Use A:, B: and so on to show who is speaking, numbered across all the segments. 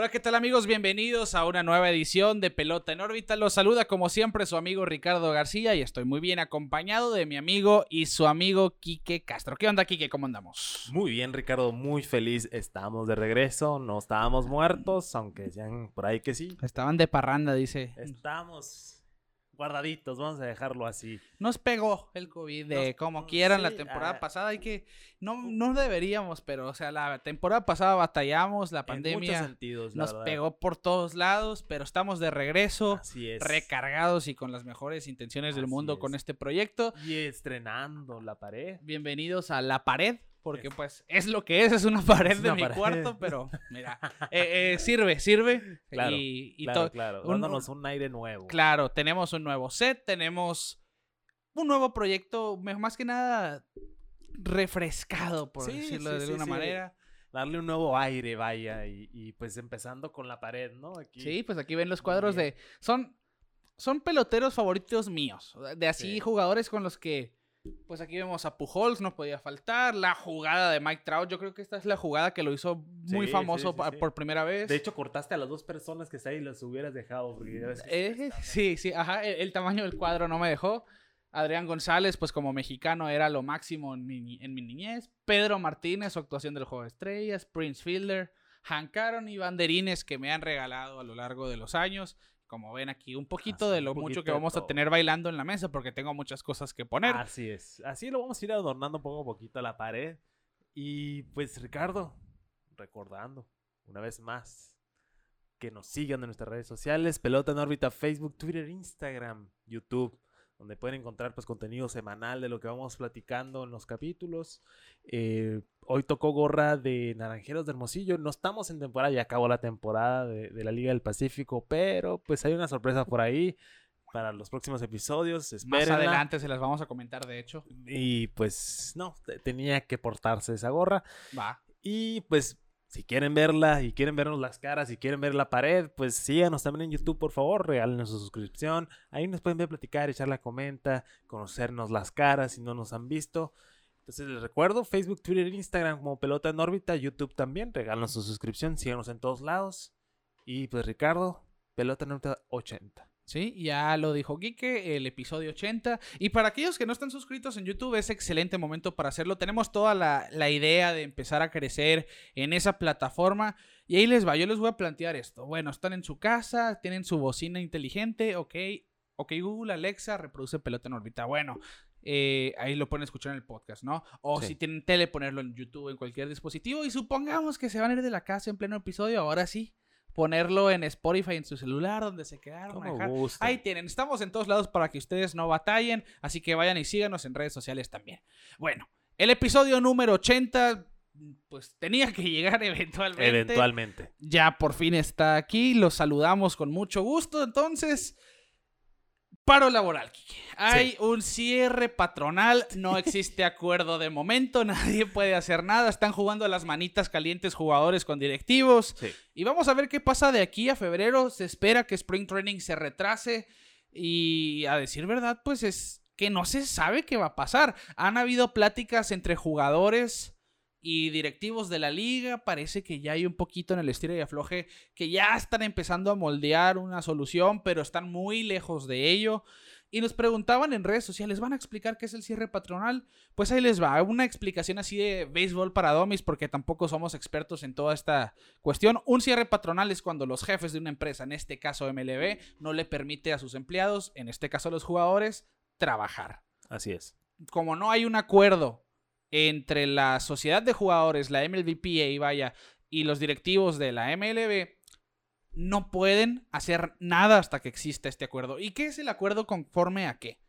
A: Hola, ¿qué tal amigos? Bienvenidos a una nueva edición de Pelota en órbita. Los saluda como siempre su amigo Ricardo García y estoy muy bien acompañado de mi amigo y su amigo Quique Castro. ¿Qué onda, Quique? ¿Cómo andamos?
B: Muy bien, Ricardo, muy feliz. Estamos de regreso, no estábamos muertos, aunque decían por ahí que sí.
A: Estaban de parranda, dice.
B: Estamos guardaditos, vamos a dejarlo así.
A: Nos pegó el COVID de
B: Nos-
A: como quieran la temporada
B: ah.
A: pasada. Hay que. No, no deberíamos, pero, o sea, la temporada pasada batallamos, la
B: En
A: pandemia
B: sentidos, la
A: nos
B: verdad.
A: pegó por todos lados, pero estamos de regreso.
B: Así es.
A: recargados y con las mejores intenciones del mundo con
B: es.
A: este proyecto.
B: Y estrenando la pared.
A: Bienvenidos a La Pared, porque
B: Es-
A: pues es lo que es, es una pared
B: Es
A: de mi
B: pared.
A: cuarto, pero mira, eh, eh, sirve, sirve.
B: Claro,
A: y, y
B: claro,
A: un-
B: dándonos un aire nuevo.
A: claro, tenemos un nuevo set, tenemos un nuevo proyecto, más que nada refrescado, por
B: Sí,
A: decirlo
B: sí,
A: de
B: sí,
A: alguna manera.
B: Darle un nuevo aire, vaya. Y, y, pues empezando con la pared, ¿no? Aquí.
A: Sí, pues aquí ven los cuadros de... Son, son peloteros favoritos míos, de así
B: Sí.
A: jugadores con los que... Pues aquí vemos a Pujols, no podía faltar. La jugada de Mike Trout, yo creo que esta es la jugada que lo hizo muy
B: Sí,
A: famoso
B: sí, sí,
A: por primera vez.
B: De hecho, cortaste a las dos personas que está ahí y las hubieras dejado. Porque ya
A: Eh, sí, sí, ajá, el, el tamaño del cuadro no me dejó. Adrián González, pues como mexicano era lo máximo en mi, ni- en mi niñez. Pedro Martínez, su actuación del Juego de Estrellas. Prince Fielder, Hank Aaron y banderines que me han regalado a lo largo de los años. Como ven aquí, un poquito
B: Así,
A: de lo mucho que vamos a tener bailando en la mesa porque tengo muchas cosas que poner.
B: Así es. Así lo vamos a ir adornando poco a poquito la pared. Y pues, Ricardo, recordando una vez más que nos sigan en nuestras redes sociales: Pelota en órbita, Facebook, Twitter, Instagram, YouTube. Donde pueden encontrar pues contenido semanal de lo que vamos platicando en los capítulos. Eh, hoy tocó gorra de Naranjeros de Hermosillo. No estamos en temporada, ya acabó la temporada de, de la Liga del Pacífico. Pero pues hay una sorpresa por ahí para los próximos episodios.
A: Más adelante se las vamos a comentar, de hecho.
B: Y pues no, te- tenía que portarse esa gorra.
A: Va.
B: Y pues si quieren verla y quieren vernos las caras y quieren ver la pared, pues síganos también en YouTube, por favor, regálenos su suscripción. Ahí nos pueden ver platicar, echar la comenta, conocernos las caras si no nos han visto. Entonces les recuerdo, Facebook, Twitter, Instagram como Pelota en órbita, YouTube también, regálenos su suscripción, síganos en todos lados. Y pues Ricardo, Pelota en órbita 80.
A: Sí, ya lo dijo Quique, el episodio 80. Y para aquellos que no están suscritos en YouTube, es excelente momento para hacerlo. Tenemos toda la, la idea de empezar a crecer en esa plataforma. Y ahí les va, yo les voy a plantear esto. Bueno, están en su casa, tienen su bocina inteligente, ok. Ok, Google, Alexa, reproduce pelota en órbita. Bueno, eh, ahí lo pueden escuchar en el podcast, ¿no? O
B: Sí.
A: si tienen tele, ponerlo en YouTube, en cualquier dispositivo. Y supongamos que se van a ir de la casa en pleno episodio, ahora sí. Ponerlo en Spotify en su celular, donde se quedaron.
B: Gusten.
A: Ahí tienen, estamos en todos lados para que ustedes no batallen, así que vayan y síganos en redes sociales también. Bueno, el episodio número 80, pues tenía que llegar eventualmente.
B: Eventualmente.
A: Ya por fin está aquí, los saludamos con mucho gusto, entonces... Paro laboral. Hay un cierre patronal, no existe acuerdo de momento, nadie puede hacer nada, están jugando a las manitas calientes jugadores con directivos.
B: Sí.
A: Y vamos a ver qué pasa de aquí a febrero. Se espera que Spring Training se retrase. Y a decir verdad, pues es que no se sabe qué va a pasar. Han habido pláticas entre jugadores y directivos de la liga. Parece que ya hay un poquito en el estilo y afloje que ya están empezando a moldear una solución, pero están muy lejos de ello. Y nos preguntaban en redes sociales, ¿van a explicar qué es el cierre patronal? Pues ahí les va, una explicación así de béisbol para domis, porque tampoco somos expertos en toda esta cuestión. Un cierre patronal es cuando los jefes de una empresa, en este caso MLB, no le permite a sus empleados, en este caso a los jugadores, trabajar.
B: Así es.
A: Como no hay un acuerdo entre la sociedad de jugadores, la MLBPA, vaya, y los directivos de la MLB, no pueden hacer nada hasta que exista este acuerdo. ¿Y qué es el acuerdo conforme a qué?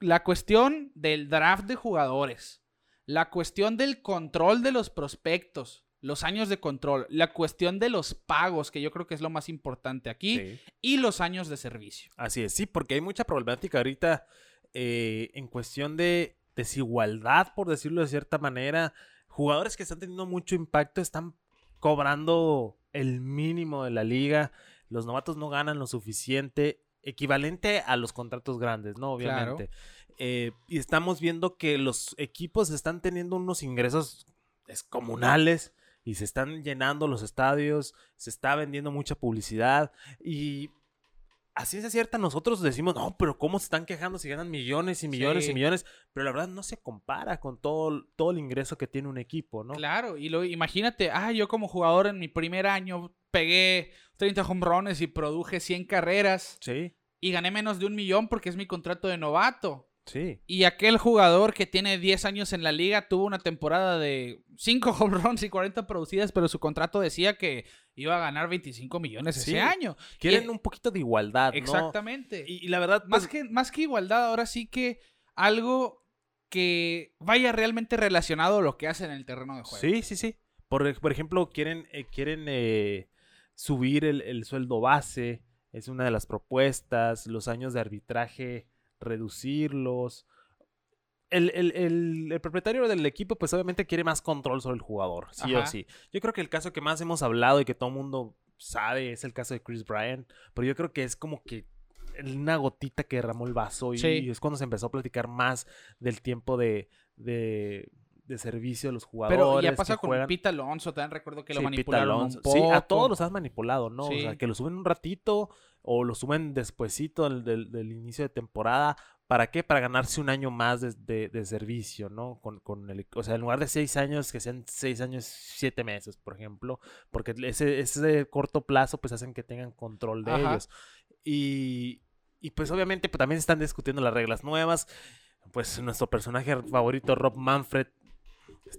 A: La cuestión del draft de jugadores, la cuestión del control de los prospectos, los años de control, la cuestión de los pagos, que yo creo que es lo más importante aquí,
B: Sí.
A: y los años de servicio.
B: Así es, sí, porque hay mucha problemática ahorita eh, en cuestión de desigualdad, por decirlo de cierta manera. Jugadores que están teniendo mucho impacto están cobrando el mínimo de la liga. los novatos no ganan lo suficiente, equivalente a los contratos grandes, ¿no? Obviamente. Eh, y estamos viendo que los equipos están teniendo unos ingresos descomunales y se están llenando los estadios, se está vendiendo mucha publicidad y así es cierta, nosotros decimos, no, pero ¿cómo se están quejando si ganan millones y millones y millones? Pero la verdad no se compara con todo, todo el ingreso que tiene un equipo, ¿no?
A: Claro, y lo, imagínate, ah, yo como jugador en mi primer año pegué 30 home runs y produje 100 carreras.
B: Sí.
A: Y gané menos de un millón porque es mi contrato de novato.
B: Sí.
A: Y aquel jugador que tiene 10 años en la liga tuvo una temporada de 5 home runs y 40 producidas, pero su contrato decía que iba a ganar 25 millones ese año.
B: Quieren un poquito de igualdad, ¿no?
A: Exactamente.
B: Y, la verdad...
A: Más, pues que, más que igualdad, ahora sí que algo que vaya realmente relacionado a lo que hacen en el terreno de juego.
B: Sí, sí, sí. Por, ejemplo, quieren, eh, quieren eh, subir el, el sueldo base, es una de las propuestas, los años de arbitraje reducirlos. El, el, propietario del equipo, pues obviamente quiere más control sobre el jugador, sí o sí. Yo creo que el caso que más hemos hablado y que todo el mundo sabe es el caso de Chris Bryant, pero yo creo que es como que una gotita que derramó el vaso y, es cuando se empezó a platicar más del tiempo de, de, servicio de los jugadores. Pero
A: ya pasa con Pita Alonso, también recuerdo que lo manipularon un poco. Sí,
B: a todos los has manipulado, ¿no? O sea, que lo suben un ratito o lo suben despuesito del, del, inicio de temporada. ¿Para qué? Para ganarse un año más de, de, servicio, ¿no? Con, con, el, o sea, en lugar de seis años, que sean seis años, siete meses, por ejemplo. Porque ese, ese corto plazo, pues hacen que tengan control de ellos. Y, y pues obviamente pues, también están discutiendo las reglas nuevas. Pues nuestro personaje favorito, Rob Manfred,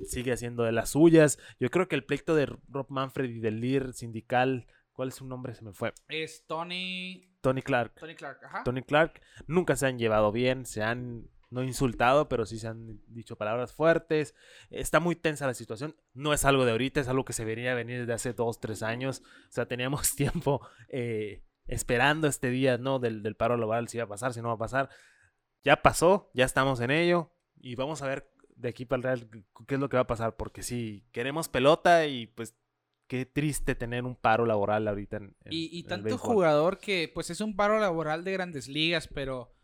B: sigue haciendo de las suyas. Yo creo que el pleito de Rob Manfred y del líder sindical ¿Cuál es su nombre? Se me fue.
A: Es Tony.
B: Tony Clark.
A: Tony Clark, ajá.
B: Tony Clark. Nunca se han llevado bien, se han no insultado, pero sí se han dicho palabras fuertes. Está muy tensa la situación. No es algo de ahorita, es algo que se venía a venir desde hace dos, tres años. O sea, teníamos tiempo eh, esperando este día, ¿no? Del, del paro global, si va a pasar, si no va a pasar. Ya pasó, ya estamos en ello. Y vamos a ver de aquí para el Real qué es lo que va a pasar. Porque si queremos pelota y pues qué triste tener un paro laboral ahorita en,
A: y, tanto jugador que pues es un paro laboral de grandes ligas pero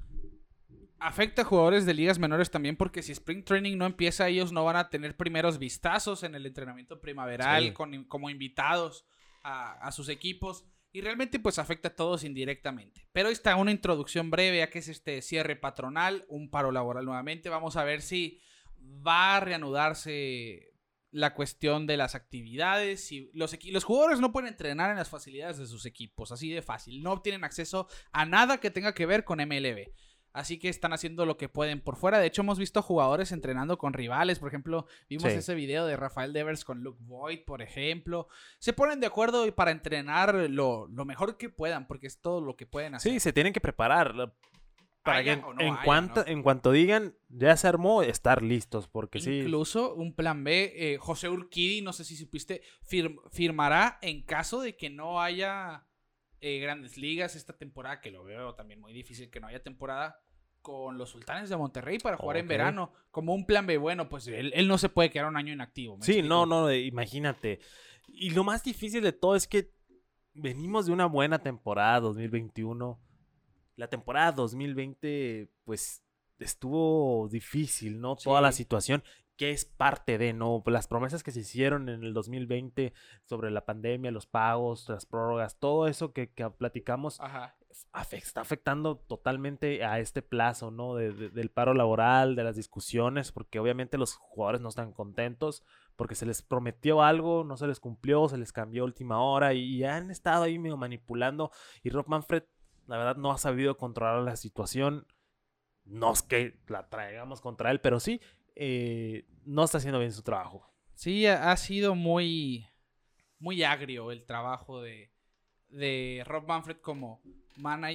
A: afecta a jugadores de ligas menores también porque si Spring Training no empieza ellos no van a tener primeros vistazos en el entrenamiento primaveral como invitados a, sus equipos y realmente pues afecta a todos indirectamente. Pero está una introducción breve a qué es este cierre patronal, un paro laboral nuevamente. Vamos a ver si va a reanudarse la cuestión de las actividades. Y los, los jugadores no pueden entrenar en las facilidades de sus equipos, así de fácil. No obtienen acceso a nada que tenga que ver con MLB. Así que están haciendo lo que pueden por fuera. De hecho, hemos visto jugadores entrenando con rivales. Por ejemplo, vimos ese video de Rafael Devers con Luke Voigt, por ejemplo. Se ponen de acuerdo para entrenar lo, lo mejor que puedan, porque es todo lo que pueden hacer.
B: Sí, se tienen que preparar para que en, cuanto, en cuanto digan ya se armó, estar listos, porque
A: sí. Incluso un plan B, eh, José Urquidi, no sé si supiste, firmará en caso de que no haya eh, grandes ligas esta temporada, que lo veo también muy difícil que no haya temporada, con los sultanes de Monterrey para jugar en verano, como un plan B. Bueno, pues él, no se puede quedar un año inactivo.
B: Sí, no, no, imagínate. Y lo más difícil de todo es que venimos de una buena temporada 2021 la temporada 2020, pues estuvo difícil, ¿no? Toda la situación que es parte de, ¿no? Las promesas que se hicieron en el 2020 sobre la pandemia, los pagos, las prórrogas, todo eso que, platicamos está afectando totalmente a este plazo, ¿no? del paro laboral, de las discusiones, porque obviamente los jugadores no están contentos porque se les prometió algo, no se les cumplió, se les cambió última hora y, y han estado ahí medio manipulando y Rob Manfred la verdad no ha sabido controlar la situación. No es que la traigamos contra él, pero sí, eh, no está haciendo bien su trabajo.
A: Sí, ha sido muy, muy agrio el trabajo de, de Rob Manfred como,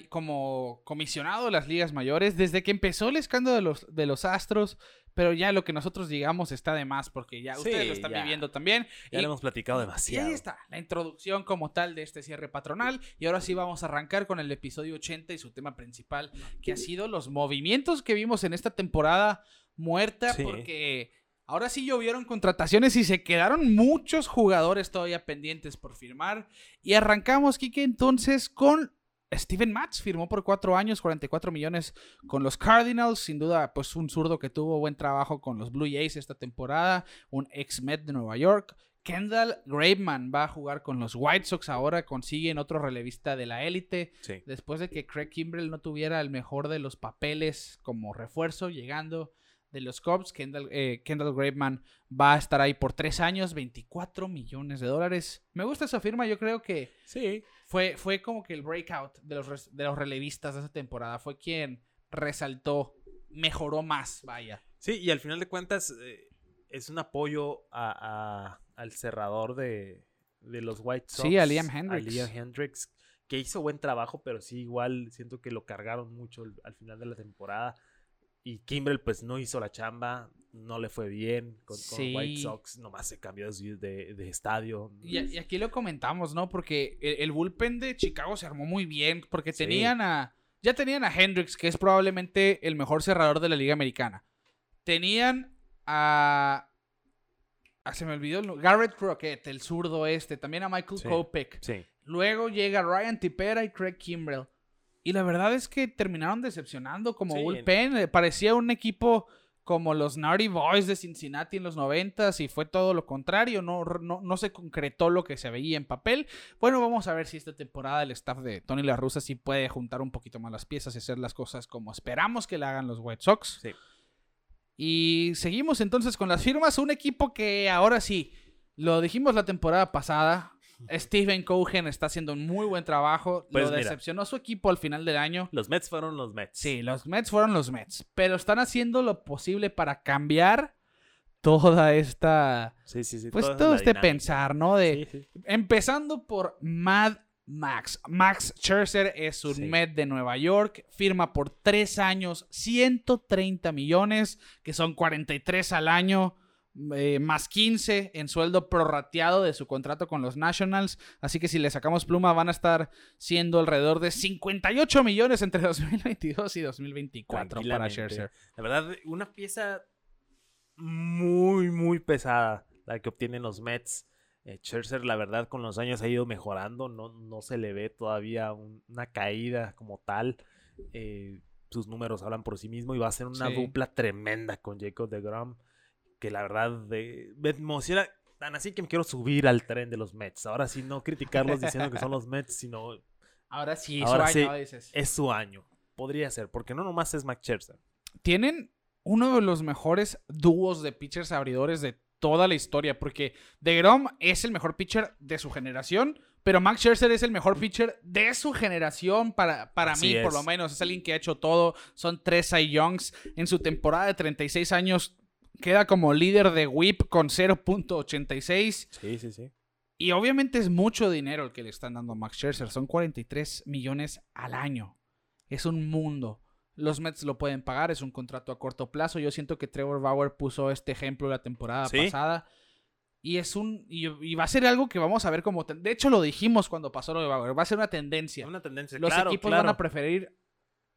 A: como comisionado de las ligas mayores. Desde que empezó el escándalo de los, de los Astros, pero ya lo que nosotros digamos está de más porque ya ustedes lo están viviendo también.
B: Ya lo hemos platicado demasiado.
A: Y ahí está, la introducción como tal de este cierre patronal. Y ahora sí vamos a arrancar con el episodio 80 y su tema principal, que ha sido los movimientos que vimos en esta temporada muerta porque Ahora sí llovieron contrataciones y se quedaron muchos jugadores todavía pendientes por firmar. Y arrancamos, Kike, entonces con Steven Matz. Firmó por cuatro años, 44 millones con los Cardinals. Sin duda, pues un zurdo que tuvo buen trabajo con los Blue Jays esta temporada. Un ex-Met de Nueva York. Kendall Graveman va a jugar con los White Sox ahora, consiguen otro relevista de la élite.
B: Sí.
A: Después de que Craig Kimbrell no tuviera el mejor de los papeles como refuerzo, llegando de los Cubs, Kendall, eh, Kendall Graveman va a estar ahí por tres años, 24 millones de dólares. Me gusta esa firma, yo creo que
B: Sí.
A: fue, fue como que el breakout de los, de los relevistas de esa temporada. Fue quien resaltó, mejoró más, vaya.
B: Sí, y al final de cuentas eh, es un apoyo a, a- al cerrador de, de los White Sox.
A: Sí, a Liam Hendricks.
B: Liam Hendricks, que hizo buen trabajo, pero sí, igual siento que lo cargaron mucho al final de la temporada. Y Kimbrel, pues no hizo la chamba, no le fue bien con, con
A: Sí.
B: White Sox, nomás se cambió de, de- de estadio.
A: Y, y aquí lo comentamos, ¿no? Porque el, el bullpen de Chicago se armó muy bien. Porque
B: Sí.
A: tenían a. Ya tenían a Hendricks, que es probablemente el mejor cerrador de la Liga Americana. Tenían a. ah, se me olvidó. el Garrett Crockett, el zurdo este. También a Michael
B: Sí.
A: Kopech.
B: Sí,
A: Luego llega Ryan Tipera y Craig Kimbrell. Y la verdad es que terminaron decepcionando como
B: Sí.
A: bullpen. Eh, Parecía un equipo como los Naughty Boys de Cincinnati en los 90 y fue todo lo contrario. No, no, no se concretó lo que se veía en papel. Bueno, vamos a ver si esta temporada el staff de Tony La Russa sí puede juntar un poquito más las piezas y hacer las cosas como esperamos que le hagan los White Sox.
B: sí.
A: Y seguimos entonces con las firmas. Un equipo que ahora sí, lo dijimos la temporada pasada. Steven Cohen está haciendo un muy buen trabajo.
B: Pues
A: lo
B: mira.
A: decepcionó su equipo al final del año.
B: Los Mets fueron los Mets.
A: Sí, los Mets fueron los Mets. Pero están haciendo lo posible para cambiar toda esta.
B: sí, sí. sí,
A: Pues todo este
B: dinámica.
A: pensar, ¿no? De,
B: Sí, sí.
A: Empezando por Mad Max. Max Scherzer es un
B: Sí.
A: Met de Nueva York. Firma por tres años 130 millones, que son 43 al año. Eh, más 15 en sueldo prorrateado de su contrato con los Nationals. Así que si le sacamos pluma, van a estar siendo alrededor de 58 millones entre 2022 y 2024 para. Scherzer.
B: La verdad, una pieza muy, muy pesada la que obtienen los Mets. Eh, Scherzer, la verdad, con los años ha ido mejorando. No, no se le ve todavía un- una caída como tal. Eh, sus números hablan por sí mismo y va a ser una
A: Sí.
B: dupla tremenda con Jacob de Grom. Que la verdad de- me emociona. Tan así que me quiero subir al tren de los Mets. Ahora sí, no criticarlos diciendo que son los Mets, sino
A: Ahora sí,
B: Ahora
A: su año, dices.
B: es su año. Podría ser, porque no nomás es Max Scherzer.
A: tienen uno de los mejores dúos de pitchers abridores de toda la historia, porque DeGrom es el mejor pitcher de su generación, pero Max Scherzer es el mejor pitcher de su generación para, para
B: Así
A: mí, por lo menos. Es alguien que ha hecho todo. Son tres Cy Youngs. En su temporada de 36 años queda como líder de WHIP con 0.86.
B: Sí, sí, sí.
A: Y obviamente es mucho dinero el que le están dando a Max Scherzer. Son 43 millones al año. Es un mundo. Los Mets lo pueden pagar, es un contrato a corto plazo. Yo siento que Trevor Bauer puso este ejemplo la temporada
B: Sí.
A: pasada. Y es un. Y, y va a ser algo que vamos a ver como. De hecho, lo dijimos cuando pasó lo de Bauer. Va a ser una tendencia.
B: Una tendencia.
A: Los
B: claro,
A: equipos
B: claro.
A: van a preferir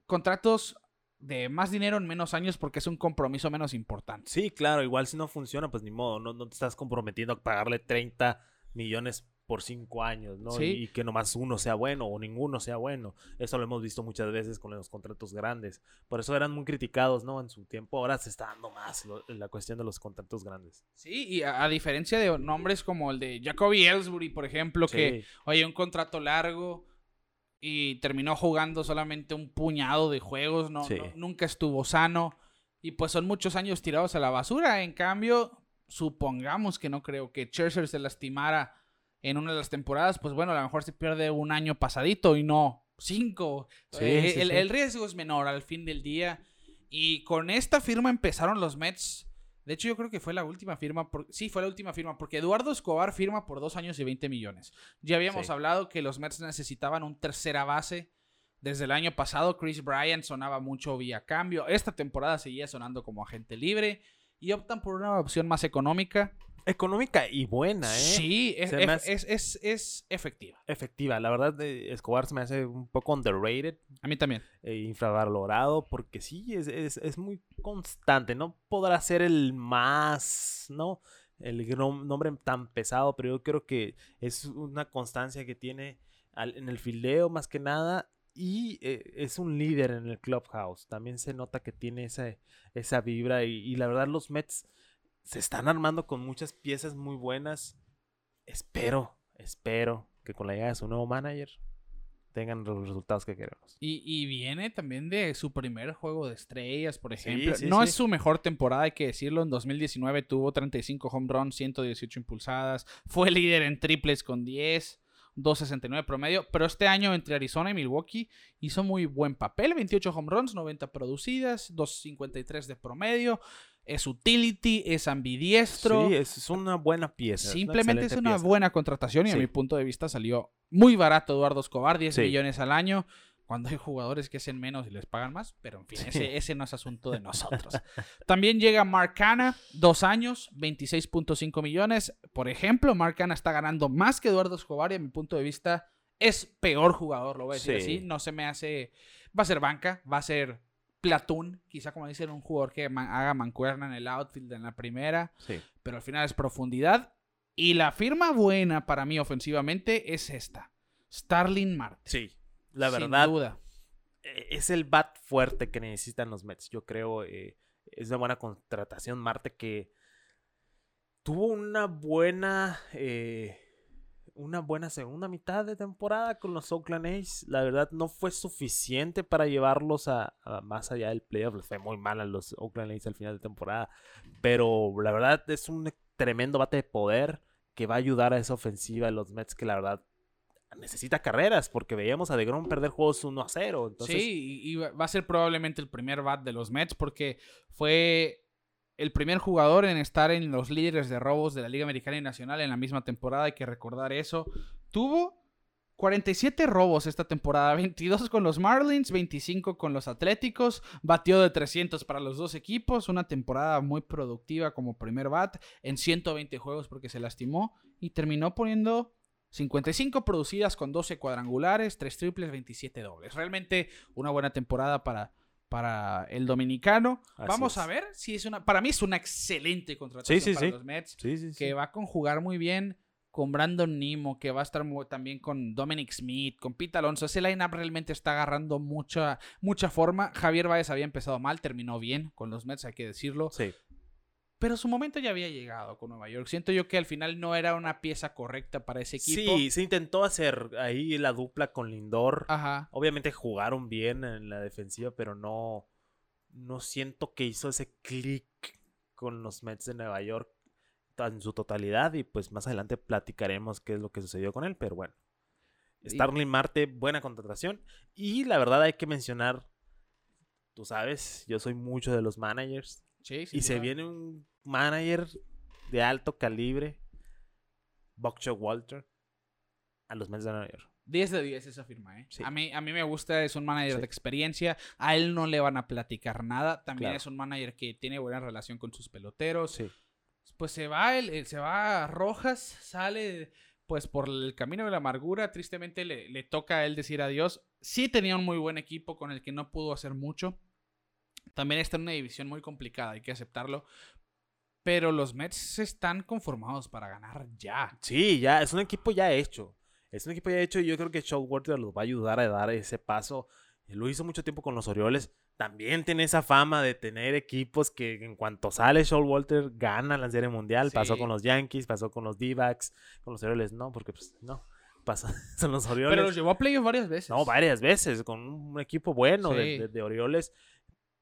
A: contratos de más dinero en menos años porque es un compromiso menos importante.
B: Sí, claro, igual si no funciona, pues ni modo, no, no te estás comprometiendo a pagarle 30 millones por 5 años, ¿no?
A: Sí.
B: Y, y que nomás uno sea bueno o ninguno sea bueno. Eso lo hemos visto muchas veces con los contratos grandes. Por eso eran muy criticados, ¿no? En su tiempo. Ahora se está dando más lo- la cuestión de los contratos grandes.
A: Sí, y a, a diferencia de nombres como el de Jacoby Ellsbury, por ejemplo, que
B: Sí.
A: oye, un contrato largo y terminó jugando solamente un puñado de juegos, no,
B: Sí.
A: no- nunca estuvo sano y pues son muchos años tirados a la basura. En cambio, supongamos que no creo que Scherzer se lastimara en una de las temporadas, pues bueno, a lo mejor se pierde un año pasadito y no cinco.
B: Sí,
A: Eh,
B: sí,
A: el,
B: sí.
A: el riesgo es menor al fin del día. Y con esta firma empezaron los Mets. De hecho, yo creo que fue la última firma. Por... Sí, fue la última firma. Porque Eduardo Escobar firma por dos años y 20 millones. Ya habíamos
B: Sí.
A: hablado que los Mets necesitaban un tercera base. Desde el año pasado, Chris Bryant sonaba mucho vía cambio. Esta temporada seguía sonando como agente libre. Y optan por una opción más económica.
B: Económica y buena, ¿eh?
A: Sí, es,
B: hace-
A: es, es- efectiva.
B: Efectiva. La verdad, eh, Escobar se me hace un poco underrated.
A: A mí también.
B: e infravalorado porque sí, es, es, es muy constante. No podrá ser el más, ¿no? El nombre tan pesado, pero yo creo que es una constancia que tiene en el fildeo más que nada y eh, es un líder en el clubhouse. También se nota que tiene esa, esa vibra y, y la verdad los Mets se están armando con muchas piezas muy buenas. Espero, espero que con la llegada de su nuevo manager tengan los resultados que queremos.
A: Y, y viene también de su primer juego de estrellas, por
B: Sí,
A: ejemplo.
B: sí,
A: no
B: sí.
A: es su mejor temporada, hay que decirlo. En 2019 tuvo 35 home runs, 118 impulsadas. Fue líder en triples con 10. 2.69 promedio, pero este año entre Arizona y Milwaukee hizo muy buen papel, 28 home runs, 90 producidas, 2.53 de promedio, es utility, es ambidiestro,
B: Sí, es, una buena pieza. es una
A: Simplemente es una buena contratación y a mi punto de vista salió muy barato Eduardo Escobar, 10
B: Sí.
A: millones al año, cuando hay jugadores que hacen menos y les pagan más, pero en fin,
B: Sí.
A: ese, ese no es asunto de nosotros. También llega Mark Hanna, dos años, 26.5 millones. Por ejemplo, Mark Hanna está ganando más que Eduardo Escobar y a mi punto de vista es peor jugador, lo voy a decir
B: Sí.
A: así. No se me hace... Va a ser banca, va a ser platoon, quizá como dicen, un jugador que haga mancuerna en el outfield en la primera
B: Sí.
A: pero al final es profundidad. Y la firma buena para mí ofensivamente es esta. Starling Marte.
B: Sí, la
A: Sin
B: verdad
A: duda.
B: eh, es el bat fuerte que necesitan los Mets. Yo creo eh, es una buena contratación. Marte que tuvo una buena eh, una buena segunda mitad de temporada con los Oakland A's. La verdad no fue suficiente para llevarlos a, más allá del playoff. Fue muy mal a los Oakland A's al final de temporada. Pero la verdad es un tremendo bate de poder que va a ayudar a esa ofensiva de los Mets que la verdad necesita carreras porque veíamos a DeGrom perder juegos 1 a 0. Entonces,
A: sí, y va a ser probablemente el primer bat de los Mets porque fue el primer jugador en estar en los líderes de robos de la Liga Americana y Nacional en la misma temporada. Hay que recordar eso. Tuvo 47 robos esta temporada, 22 con los Marlins, 25 con los Atléticos, batió de 300 para los dos equipos, una temporada muy productiva como primer bat en 120 juegos porque se lastimó y terminó poniendo 55 producidas con 12 cuadrangulares, 3 triples, 27 dobles. Realmente una buena temporada para, para el dominicano.
B: Así
A: Vamos
B: es.
A: a ver si es una... Para mí es una excelente contratación
B: Sí, sí,
A: para
B: sí.
A: los Mets que va a conjugar muy bien con Brandon Nimo, que va a estar mu- también con Dominic Smith, con Pete Alonso. Ese lineup realmente está agarrando mucha, mucha forma. Javier Baez había empezado mal, terminó bien con los Mets, hay que decirlo. Pero su momento ya había llegado con Nueva York. Siento yo que al final no era una pieza correcta para ese equipo.
B: Sí, se intentó hacer ahí la dupla con Lindor.
A: Ajá.
B: Obviamente jugaron bien en la defensiva, pero no, no siento que hizo ese clic con los Mets de Nueva York en su totalidad. Y pues más adelante platicaremos qué es lo que sucedió con él. Pero bueno, Starling Marte, buena contratación. Y la verdad hay que mencionar, tú sabes, yo soy mucho de los managers.
A: Sí,
B: Y se viene un manager de alto calibre, Buckshot Walter, a los Mets de Nueva York.
A: 10 de 10 esa firma, ¿eh?
B: Sí.
A: A, mí, a mí me gusta, es un manager
B: Sí.
A: de experiencia. A él no le van a platicar nada. También
B: Claro.
A: es un manager que tiene buena relación con sus peloteros.
B: Sí.
A: Pues se va, él, él se va a Rojas, sale pues por el camino de la amargura. Tristemente le, le toca a él decir adiós. Sí tenía un muy buen equipo con el que no pudo hacer mucho. También está en una división muy complicada, hay que aceptarlo. Pero los Mets están conformados para ganar ya.
B: Sí, ya, es un equipo ya hecho. Es un equipo ya hecho y yo creo que Showalter los va a ayudar a dar ese paso. Lo hizo mucho tiempo con los Orioles. También tiene esa fama de tener equipos que en cuanto sale Showalter gana la Serie Mundial. Pasó
A: Sí.
B: con los Yankees, pasó con los D-backs, con los Orioles no, porque pues no. Pasa, son los Orioles.
A: Pero los llevó a playoff varias veces.
B: No, varias veces, con un equipo bueno de,
A: Sí.
B: de- de Orioles.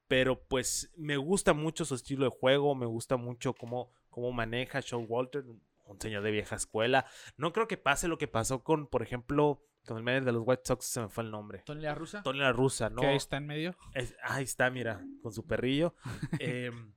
B: Pero pues me gusta mucho su estilo de juego, me gusta mucho cómo, cómo maneja Walter, un señor de vieja escuela. No creo que pase lo que pasó con, por ejemplo, con el manager de los White Sox, se me fue el nombre.
A: Tony La Russa,
B: Tony La Russa, ¿no?
A: que ahí está en medio.
B: Es- ahí está, mira, con su perrillo. Em,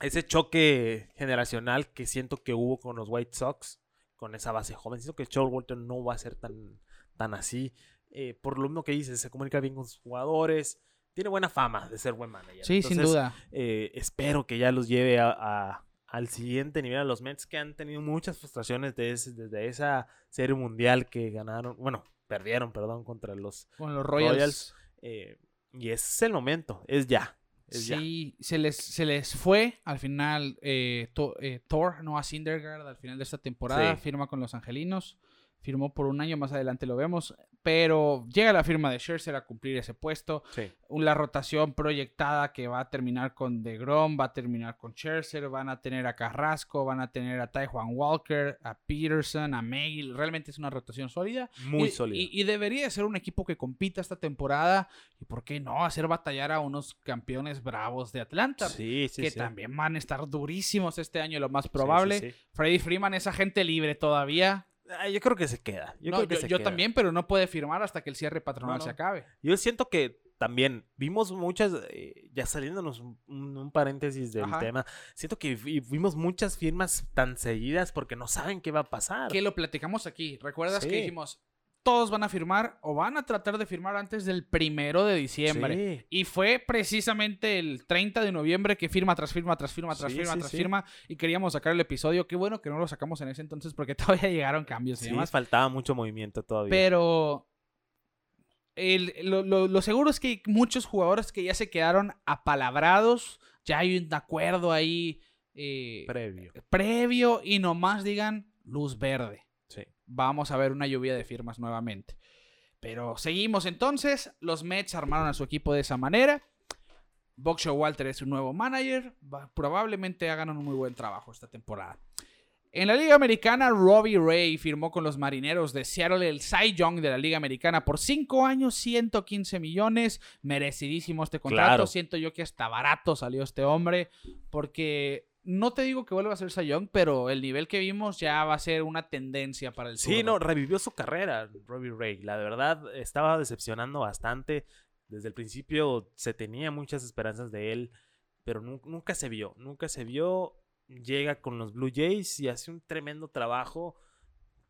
B: ese choque generacional que siento que hubo con los White Sox, con esa base joven, siento que Walter no va a ser tan, tan así. Eh, por lo mismo que dices, se comunica bien con sus jugadores, tiene buena fama de ser buen manager.
A: Sí, sin duda.
B: eh, espero que ya los lleve a, a- al siguiente nivel a los Mets que han tenido muchas frustraciones desde, desde esa serie mundial que ganaron, bueno, perdieron, perdón, contra los
A: Con los Royals.
B: Royals. eh, y es el momento, es ya. Es ya.
A: Sí, se les, se les fue al final eh, To- Thor, Noah Syndergaard, al final de esta temporada,
B: Sí.
A: firma con los Angelinos. Firmó por un año, más adelante lo vemos. Pero llega la firma de Scherzer a cumplir ese puesto.
B: Sí.
A: La rotación proyectada que va a terminar con DeGrom, va a terminar con Scherzer, van a tener a Carrasco, van a tener a Taijuan Walker, a Peterson, a Mail. Realmente es una rotación sólida.
B: Muy
A: y,
B: sólido.
A: Y, y debería de ser un equipo que compita esta temporada. Y por qué no, hacer batallar a unos campeones bravos de Atlanta.
B: sí, sí,
A: que también van a estar durísimos este año, lo más probable. Freddy Freeman es agente libre todavía.
B: Ah, yo creo que se queda. Yo,
A: No,
B: creo que
A: yo
B: se
A: yo
B: queda.
A: también, pero no puede firmar hasta que el cierre patronal
B: No,
A: se acabe.
B: Yo siento que también vimos muchas, eh, ya saliéndonos un, un- paréntesis del
A: Ajá.
B: tema, siento que vi- vimos muchas firmas tan seguidas porque no saben qué va a pasar.
A: Que lo platicamos aquí. ¿Recuerdas que dijimos, todos van a firmar o van a tratar de firmar antes del primero de diciembre?
B: Sí.
A: Y fue precisamente el 30 de noviembre que firma tras firma, tras firma, tras
B: Sí,
A: firma,
B: sí,
A: tras firma. Y queríamos sacar el episodio. Qué bueno que no lo sacamos en ese entonces porque todavía llegaron cambios y
B: Sí,
A: demás.
B: faltaba mucho movimiento todavía.
A: Pero el- lo, lo- lo seguro es que hay muchos jugadores que ya se quedaron apalabrados. Ya hay un acuerdo ahí eh,
B: Previo.
A: previo y nomás digan luz verde. Vamos a ver una lluvia de firmas nuevamente. Pero seguimos entonces. Los Mets armaron a su equipo de esa manera. Buck Walter es su nuevo manager. Probablemente hagan un muy buen trabajo esta temporada. En la Liga Americana, Robbie Ray firmó con los Marineros de Seattle el Cy Young de la Liga Americana por 5 años, 115 millones. Merecidísimo este contrato.
B: Claro.
A: Siento yo que hasta barato salió este hombre. Porque no te digo que vuelva a ser Cy Young, pero el nivel que vimos ya va a ser una tendencia para el
B: Sí, no, revivió su carrera, Robbie Ray. La verdad, estaba decepcionando bastante. Desde el principio se tenía muchas esperanzas de él, pero nu- nunca se vio, nunca se vio. Llega con los Blue Jays y hace un tremendo trabajo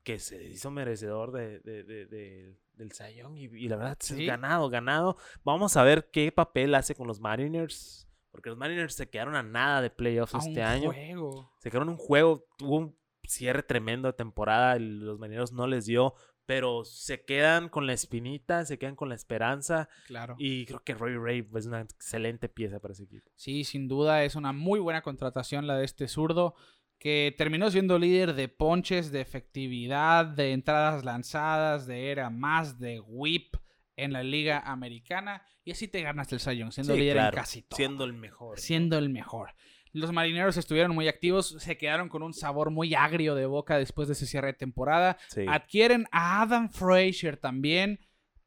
B: que se hizo merecedor de, de- de- de- del Cy Young y, y la verdad, Sí. ganado, ganado. Vamos a ver qué papel hace con los Mariners, porque los Mariners se quedaron a nada de playoffs
A: A
B: este
A: un
B: año.
A: juego.
B: Se quedaron en un juego, tuvo un cierre tremendo de temporada, los marineros no les dio, pero se quedan con la espinita, se quedan con la esperanza
A: Claro.
B: y creo que Robbie Ray es una excelente pieza para ese equipo.
A: Sí, sin duda es una muy buena contratación la de este zurdo que terminó siendo líder de ponches, de efectividad, de entradas lanzadas, de era más de whip en la liga americana y así te ganas el Cy Young, siendo
B: Sí,
A: líder
B: claro,
A: en casi todo.
B: siendo el mejor.
A: siendo el mejor. Los marineros estuvieron muy activos, se quedaron con un sabor muy agrio de boca después de ese cierre de temporada.
B: Sí.
A: Adquieren a Adam Frazier también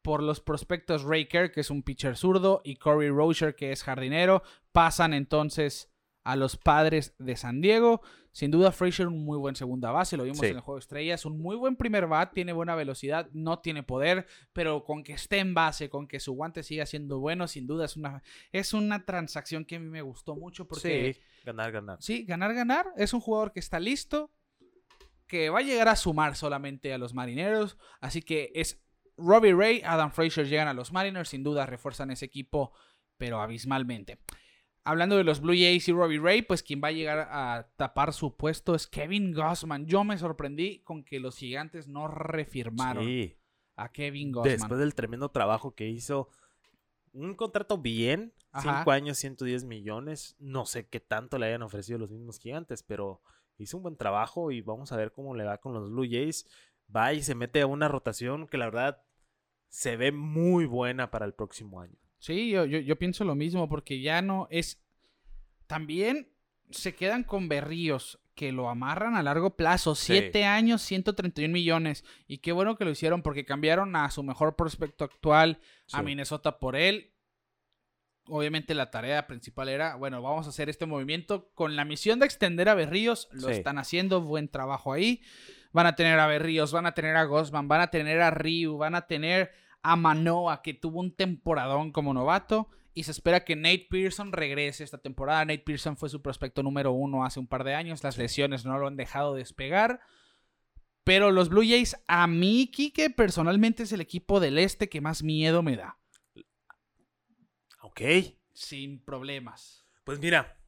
A: por los prospectos Ray Kerr, que es un pitcher zurdo, y Corey Rozier, que es jardinero. Pasan entonces a los padres de San Diego. Sin duda, Frazier un muy buen segunda base, lo vimos
B: Sí.
A: en el juego de estrellas. Un muy buen primer bat, tiene buena velocidad, no tiene poder, pero con que esté en base, con que su guante siga siendo bueno, sin duda es una, es una transacción que a mí me gustó mucho porque
B: Sí, ganar, ganar.
A: Sí, ganar, ganar. Es un jugador que está listo, que va a llegar a sumar solamente a los marineros. Así que es Robbie Ray, Adam Frazier llegan a los Mariners, sin duda refuerzan ese equipo, pero abismalmente. Hablando de los Blue Jays y Robbie Ray, pues quien va a llegar a tapar su puesto es Kevin Gossman. Yo me sorprendí con que los gigantes no refirmaron
B: Sí.
A: a Kevin Gossman.
B: Después del tremendo trabajo que hizo, un contrato bien,
A: Ajá.
B: 5 años, 110 millones. No sé qué tanto le hayan ofrecido los mismos gigantes, pero hizo un buen trabajo y vamos a ver cómo le va con los Blue Jays. Va y se mete a una rotación que la verdad se ve muy buena para el próximo año.
A: Sí, yo, yo, yo pienso lo mismo, porque ya no es. También se quedan con Berríos, que lo amarran a largo plazo.
B: Sí.
A: Siete años, 131 millones. Y qué bueno que lo hicieron, porque cambiaron a su mejor prospecto actual, a. Minnesota por él. Obviamente la tarea principal era, bueno, vamos a hacer este movimiento con la misión de extender a Berríos. Lo
B: Sí.
A: están haciendo, buen trabajo ahí. Van a tener a Berríos, van a tener a Gosman, van a tener a Ryu, van a tener a Manoa, que tuvo un temporadón como novato. Y se espera que Nate Pearson regrese esta temporada. Nate Pearson fue su prospecto número uno hace un par de años. Las lesiones no lo han dejado despegar. Pero los Blue Jays, a mí, Kike, personalmente es el equipo del este que más miedo me da.
B: Ok.
A: Sin problemas.
B: Pues mira,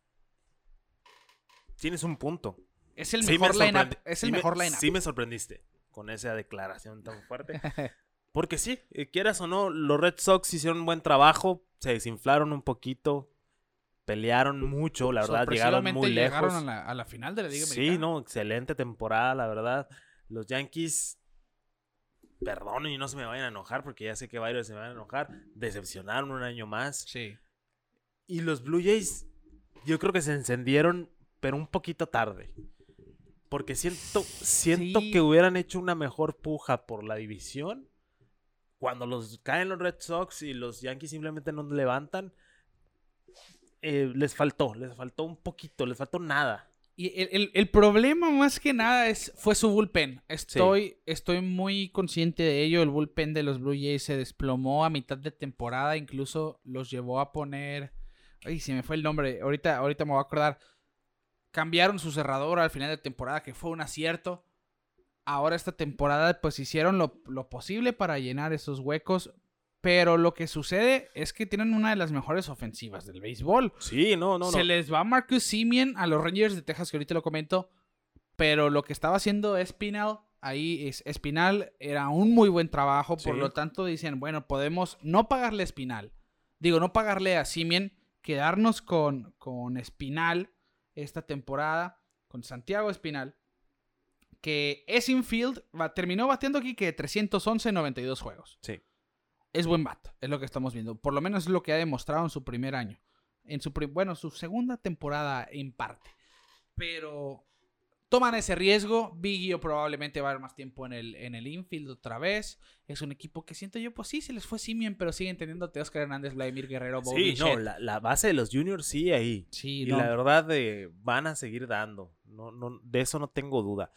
B: tienes un punto.
A: Es el
B: Sí
A: mejor lineup.
B: sí me-
A: lineup.
B: Sí me sorprendiste con esa declaración tan fuerte. Porque sí, eh, quieras o no, los Red Sox hicieron un buen trabajo, se desinflaron un poquito, pelearon mucho, la verdad, llegaron muy lejos.
A: llegaron a la, a la final de la Liga
B: Sí,
A: Americana.
B: no, excelente temporada, la verdad. Los Yankees, perdonen y no se me vayan a enojar, porque ya sé que varios se me van a enojar, decepcionaron un año más.
A: Sí.
B: Y los Blue Jays, yo creo que se encendieron, pero un poquito tarde. Porque siento, siento
A: Sí.
B: que hubieran hecho una mejor puja por la división. Cuando los caen los Red Sox y los Yankees simplemente no levantan, eh, les faltó, les faltó un poquito, les faltó nada.
A: Y el, el- el problema más que nada es, fue su bullpen. Estoy, estoy muy consciente de ello. El bullpen de los Blue Jays se desplomó a mitad de temporada. Incluso los llevó a poner... Ay, se me fue el nombre. Ahorita, ahorita me voy a acordar. Cambiaron su cerrador al final de temporada, que fue un acierto. Ahora esta temporada pues hicieron lo, lo posible para llenar esos huecos. Pero lo que sucede es que tienen una de las mejores ofensivas del béisbol.
B: Sí, no, no, no.
A: Se les va Marcus Simeon a los Rangers de Texas, que ahorita lo comento. Pero lo que estaba haciendo Espinal, ahí es Espinal, era un muy buen trabajo. Por
B: Sí.
A: lo tanto, dicen, bueno, podemos no pagarle a Espinal. Digo, no pagarle a Simeon, quedarnos con, con Espinal esta temporada, con Santiago Espinal. Que es infield, va- terminó bateando aquí que 311 en 92 juegos
B: Sí.
A: es buen bat, es lo que estamos viendo. Por lo menos es lo que ha demostrado en su primer año. En su bueno, su segunda temporada en parte. Pero toman ese riesgo. Biggio probablemente va a haber más tiempo en el, en el infield otra vez. Es un equipo que siento yo, pues sí, se les fue Simien, pero siguen teniendo a Teoscar Hernández, Vladimir Guerrero, Bo
B: Sí, no, la, la base de los juniors sí ahí.
A: Sí,
B: Y
A: no.
B: la verdad eh, van a seguir dando. No, no, de eso no tengo duda.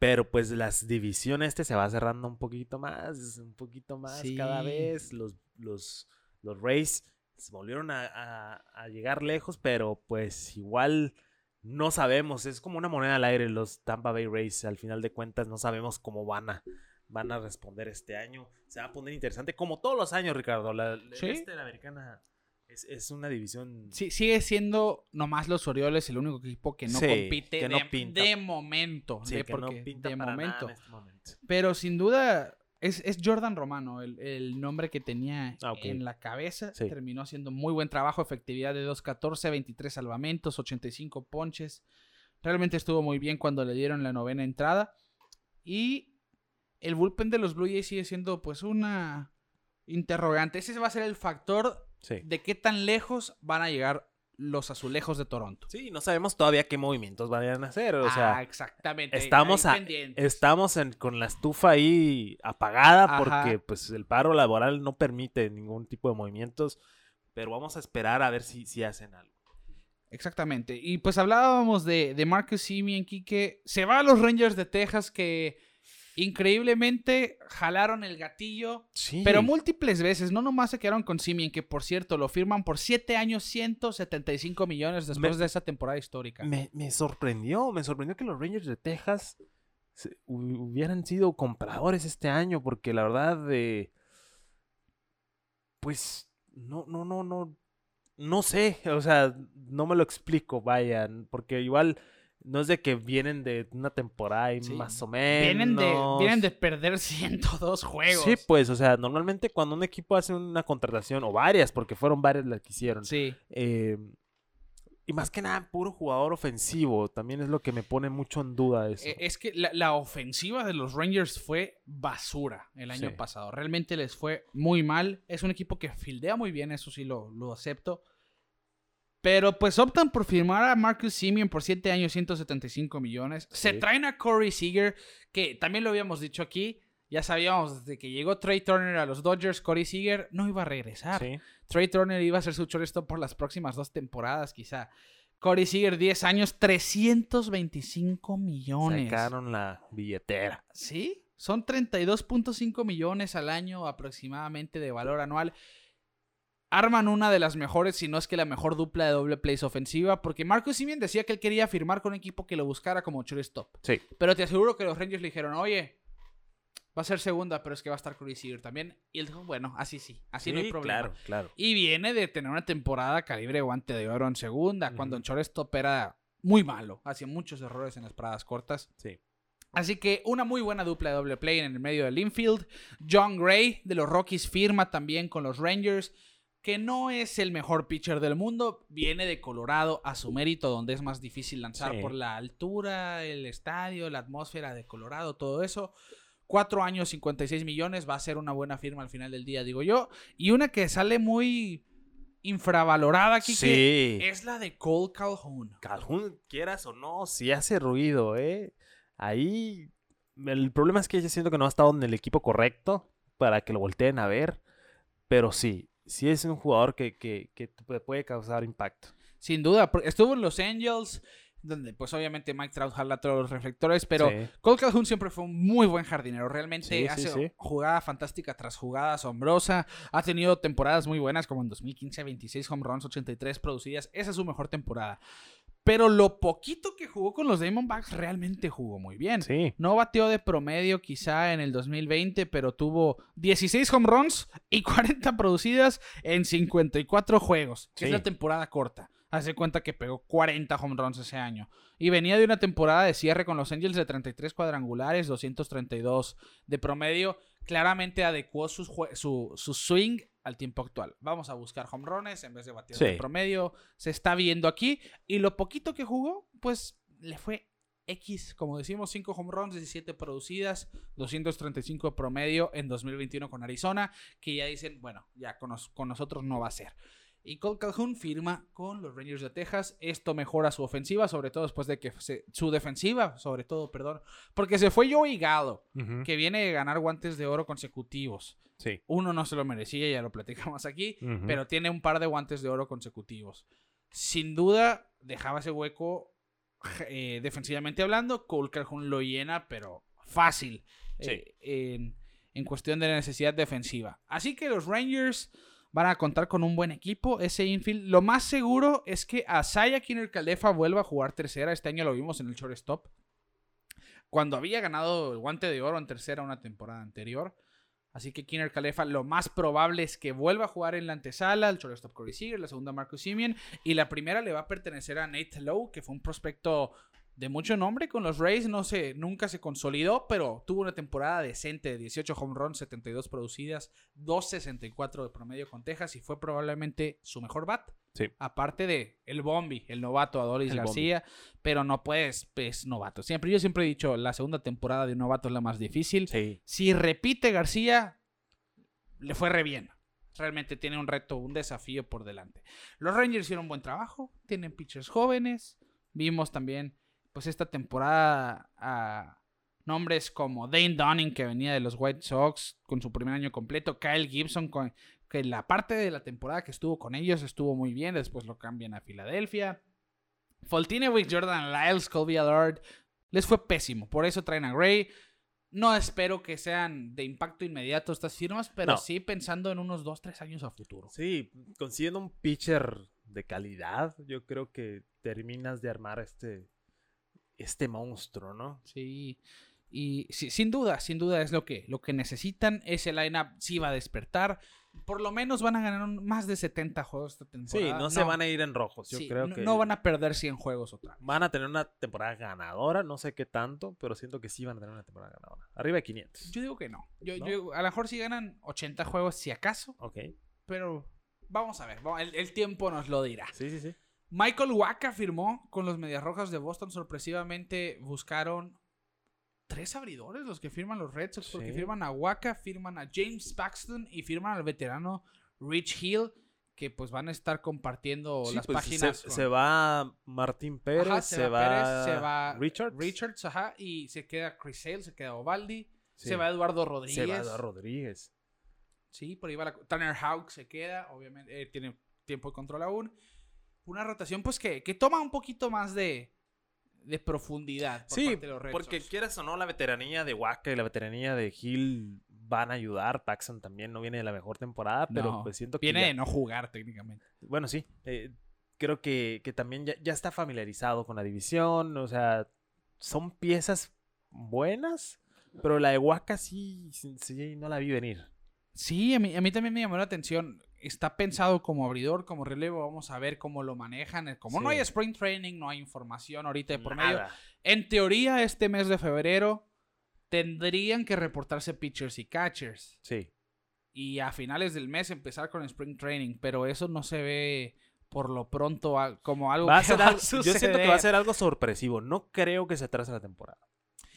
B: Pero pues las divisiones este se va cerrando un poquito más, un poquito más cada vez. Los, los, los Rays se volvieron a, a- a llegar lejos, pero pues igual no sabemos. Es como una moneda al aire los Tampa Bay Rays. Al final de cuentas no sabemos cómo van a, van a responder este año. Se va a poner interesante como todos los años, Ricardo. La,
A: Sí.
B: este la americana es, es una división
A: Sí, sigue siendo nomás los Orioles el único equipo que no
B: Sí,
A: compite
B: que no
A: de,
B: pinta.
A: de momento.
B: Sí,
A: de,
B: que no
A: porque
B: pinta
A: de
B: para nada
A: momento.
B: en este momento.
A: Pero sin duda es, es Jordan Romano, el, el nombre que tenía
B: Ah,
A: en la cabeza.
B: Sí.
A: Terminó haciendo muy buen trabajo, efectividad de 2.14, 23 salvamentos, 85 ponches. Realmente estuvo muy bien cuando le dieron la novena entrada. Y el bullpen de los Blue Jays sigue siendo pues una interrogante. Ese va a ser el factor
B: Sí.
A: de qué tan lejos van a llegar los azulejos de Toronto.
B: Sí, no sabemos todavía qué movimientos vayan a hacer. O
A: ah,
B: sea,
A: exactamente.
B: estamos, a- estamos en- con la estufa ahí apagada
A: Ajá.
B: porque pues el paro laboral no permite ningún tipo de movimientos. Pero vamos a esperar a ver si, si hacen algo.
A: Exactamente. Y pues hablábamos de, de Marcus Simeon, Quique. Se va a los Rangers de Texas que increíblemente jalaron el gatillo,
B: Sí.
A: pero múltiples veces. No nomás se quedaron con Simeon, que por cierto lo firman por 7 años, 175 millones después
B: Me-
A: de esa temporada histórica.
B: me, me sorprendió, me sorprendió que los Rangers de Texas se- hubieran sido compradores este año, porque la verdad, eh, pues, no, no, no, no, no sé, o sea, no me lo explico, vayan, porque igual no es de que vienen de una temporada y
A: Sí.
B: más o menos.
A: Vienen de, vienen de perder 102 juegos.
B: Sí, pues, o sea, normalmente cuando un equipo hace una contratación, o varias, porque fueron varias las que hicieron,
A: Sí.
B: eh, y más que nada, puro jugador ofensivo. También es lo que me pone mucho en duda eso.
A: Eh, Es que la, la ofensiva de los Rangers fue basura el año
B: Sí.
A: pasado. Realmente les fue muy mal. Es un equipo que fildea muy bien, eso sí lo, lo acepto. Pero pues optan por firmar a Marcus Simeon por 7 años, 175 millones. Se traen a Corey Seager, que también lo habíamos dicho aquí. Ya sabíamos desde que llegó Trey Turner a los Dodgers, Corey Seager no iba a regresar.
B: Sí.
A: Trey Turner iba a ser su shortstop por las próximas dos temporadas, quizá. Corey Seager, 10 años, 325 millones.
B: Sacaron la billetera.
A: Sí, son 32.5 millones al año aproximadamente de valor anual. Arman una de las mejores, si no es que la mejor dupla de doble plays ofensiva, porque Marcus Simeon decía que él quería firmar con un equipo que lo buscara como shortstop.
B: Sí.
A: Pero te aseguro que los Rangers le dijeron, oye, va a ser segunda, pero es que va a estar Corey Seager también. Y él dijo, bueno, así sí, así no hay problema.
B: Claro, claro.
A: Y viene de tener una temporada calibre guante de oro en segunda, cuando en shortstop era muy malo. Hacía muchos errores en las paradas cortas.
B: Sí.
A: Así que una muy buena dupla de doble play en el medio del infield. John Gray de los Rockies firma también con los Rangers, que no es el mejor pitcher del mundo. Viene de Colorado a su mérito, donde es más difícil lanzar
B: Sí.
A: por la altura, el estadio, la atmósfera de Colorado, todo eso. Cuatro años, 56 millones. Va a ser una buena firma al final del día, digo yo. Y una que sale muy infravalorada aquí,
B: Sí.
A: es la de Cole Calhoun.
B: Calhoun, quieras o no, si hace ruido, ¿eh? Ahí. El problema es que yo siento que no ha estado en el equipo correcto para que lo volteen a ver. Pero sí, sí es un jugador que, que, que puede causar impacto.
A: Sin duda, estuvo en los Angels, donde pues obviamente Mike Trout jala todos los reflectores, pero
B: Sí.
A: Cole Calhoun siempre fue un muy buen jardinero. Realmente
B: Sí, sí,
A: hace
B: sí.
A: jugada fantástica tras jugada asombrosa. Ha tenido temporadas muy buenas, como en 2015, 26 home runs, 83 producidas. Esa es su mejor temporada. Pero lo poquito que jugó con los Diamondbacks realmente jugó muy bien.
B: Sí.
A: No bateó de promedio quizá en el 2020, pero tuvo 16 home runs y 40 producidas en 54 juegos, que es
B: Sí.
A: la temporada corta. Hace cuenta que pegó 40 home runs ese año. Y venía de una temporada de cierre con los Angels de 33 cuadrangulares, 232 de promedio. Claramente adecuó su, su swing al tiempo actual. Vamos a buscar home runs en vez de de
B: Sí.
A: promedio. Se está viendo aquí. Y lo poquito que jugó, pues le fue X, como decimos, 5 home runs, 17 producidas, 235 de promedio en 2021 con Arizona, que ya dicen, bueno, ya con, nos- con nosotros no va a ser. Y Cole Calhoun firma con los Rangers de Texas. Esto mejora su ofensiva, sobre todo después de que se- su defensiva, sobre todo, perdón, porque se fue Joey Gallo,
B: Ujú.
A: que viene de ganar guantes de oro consecutivos.
B: Sí.
A: Uno no se lo merecía, ya lo platicamos aquí, pero tiene un par de guantes de oro consecutivos. Sin duda, dejaba ese hueco eh, defensivamente hablando. Cole Calhoun lo llena, pero fácil
B: Sí.
A: eh, en, en cuestión de necesidad defensiva. Así que los Rangers van a contar con un buen equipo. Ese infield, lo más seguro es que Asaya Kinner Caldefa vuelva a jugar tercera. Este año lo vimos en el shortstop. Cuando había ganado el guante de oro en tercera una temporada anterior. Así que Kinner Calefa lo más probable es que vuelva a jugar en la antesala, el shortstop Corey Seager, la segunda Marcus Simeon, y la primera le va a pertenecer a Nate Lowe, que fue un prospecto de mucho nombre con los Rays, no sé, nunca se consolidó, pero tuvo una temporada decente de 18 home runs, 72 producidas, 2.64 de promedio con Texas y fue probablemente su mejor bat.
B: Sí.
A: Aparte de el Bombi, el novato Adolis
B: El
A: García, pero no puedes, es novato. Siempre, yo siempre he dicho, la segunda temporada de un novato es la más difícil.
B: Sí.
A: Si repite García, le fue re bien. Realmente tiene un reto, un desafío por delante. Los Rangers hicieron un buen trabajo, tienen pitchers jóvenes. Vimos también, pues esta temporada a nombres como Dane Dunning, que venía de los White Sox con su primer año completo. Kyle Gibson, con, que la parte de la temporada que estuvo con ellos estuvo muy bien. Después lo cambian a Filadelfia. Foltynewicz, Jordan Lyles, Colby Allard. Les fue pésimo. Por eso traen a Gray. No espero que sean de impacto inmediato estas firmas, pero
B: No.
A: sí pensando en unos 2, 3 años a futuro.
B: Sí, consiguiendo un pitcher de calidad, yo creo que terminas de armar este, este monstruo, ¿no?
A: Sí. Y sí, sin duda, sin duda es lo que, lo que necesitan. Ese lineup sí va a despertar. Por lo menos van a ganar un- más de 70 juegos esta
B: Sí,
A: temporada.
B: no, se van a ir en rojos. Yo
A: sí,
B: creo
A: no-
B: que
A: no van a perder 100 juegos otra. vez.
B: van a tener una temporada ganadora, no sé qué tanto, pero siento que sí van a tener una temporada ganadora. Arriba de 500.
A: Yo digo que no. Yo,
B: ¿No?
A: yo- a lo mejor sí ganan 80 juegos si acaso,
B: Ok.
A: pero vamos a ver. el tiempo nos lo dirá.
B: Sí, sí, sí.
A: Michael Waka firmó con los Medias Rojas de Boston. Sorpresivamente buscaron tres abridores los que firman los Red Sox. Porque firman a Waka, firman a James Paxton y firman al veterano Rich Hill. Que pues van a estar compartiendo
B: Sí,
A: las
B: pues,
A: páginas.
B: Se,
A: con-
B: se va Martín Pérez,
A: Ajá,
B: se, va,
A: Pérez, se va
B: Richards,
A: Richards, ajá, y se queda Chris Sale, se queda Ovaldi,
B: Sí.
A: se va Eduardo Rodríguez.
B: se va Eduardo Rodríguez.
A: Sí, por ahí va la... Tanner Houck se queda, obviamente, eh, tiene tiempo de control aún. Una rotación, pues, que, que toma un poquito más de, de profundidad por
B: Sí,
A: parte de los Red
B: porque
A: Sox.
B: quieras o no, la veteranía de Waka y la veteranía de Hill van a ayudar. Paxson también no viene de la mejor temporada, pero
A: No,
B: pues siento que
A: Viene
B: ya-
A: de no jugar técnicamente.
B: Bueno, sí. eh, creo que, que también ya, ya está familiarizado con la división. O sea, son piezas buenas, pero la de Waka sí, sí, sí, no la vi venir.
A: Sí, a mí, a mí también me llamó la atención. Está pensado como abridor, como relevo. Vamos a ver cómo lo manejan. Como no hay
B: Sí.
A: spring training, no hay información ahorita de por medio. En teoría, este mes de febrero tendrían que reportarse pitchers y catchers.
B: Sí.
A: Y a finales del mes empezar con spring training. Pero eso no se ve por lo pronto como algo
B: Va a
A: que
B: ser
A: va a
B: algo- yo siento que va a ser algo sorpresivo. No creo que se atrase la temporada.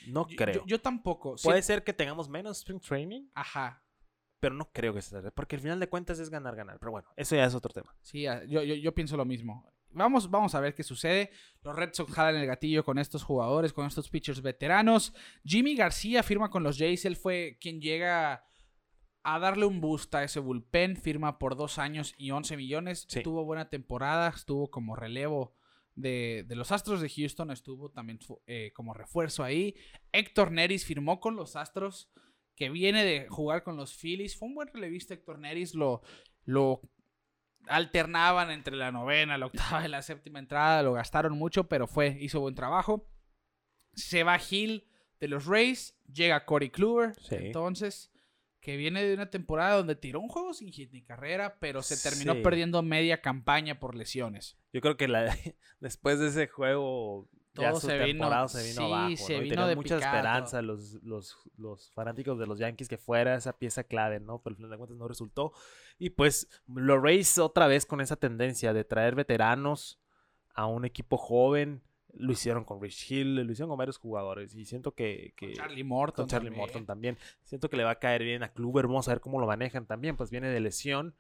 B: No
A: Yo-
B: creo.
A: Yo, yo tampoco. Sí-
B: Puede ser que tengamos menos spring training,
A: Ajá.
B: Pero no creo que se atrase. Porque al final de cuentas es ganar, ganar. Pero bueno, eso ya es otro tema.
A: Sí, a- yo, yo, yo pienso lo mismo. Vamos, vamos a ver qué sucede. Los Red Sox jalan el gatillo con estos jugadores, con estos pitchers veteranos. Jimmy García firma con los Jays. Él fue quien llega a darle un boost a ese bullpen. Firma por dos años y 11 millones.
B: Sí.
A: Tuvo buena temporada. Estuvo como relevo de, de los Astros de Houston. Estuvo también eh, como refuerzo ahí. Héctor Neris firmó con los Astros. Que viene de jugar con los Phillies. Fue un buen relevista Héctor Neris. Lo, lo alternaban entre la novena, la octava y la séptima entrada, lo gastaron mucho, pero fue, hizo buen trabajo. Se va Hill de los Rays, llega Corey Kluber,
B: Sí.
A: entonces, que viene de una temporada donde tiró un juego sin hit ni carrera, pero se terminó
B: Sí.
A: perdiendo media campaña por lesiones.
B: Yo creo que la, después de ese juego, ya
A: Todo
B: su
A: se vino-
B: temporada se vino
A: sí,
B: abajo.
A: se
B: ¿no? Y
A: vino
B: tenían
A: de
B: mucha esperanza los, los, los fanáticos de los Yankees que fuera esa pieza clave, ¿no? Pero al final de cuentas no resultó. Y pues los Rays otra vez con esa tendencia de traer veteranos a un equipo joven. Lo hicieron con Rich Hill, lo hicieron con varios jugadores. Y siento que. que
A: Con Charlie Morton.
B: con Charlie
A: también.
B: Morton también. Siento que le va a caer bien a Kluber. Vamos a ver cómo lo manejan también. Pues viene de lesión.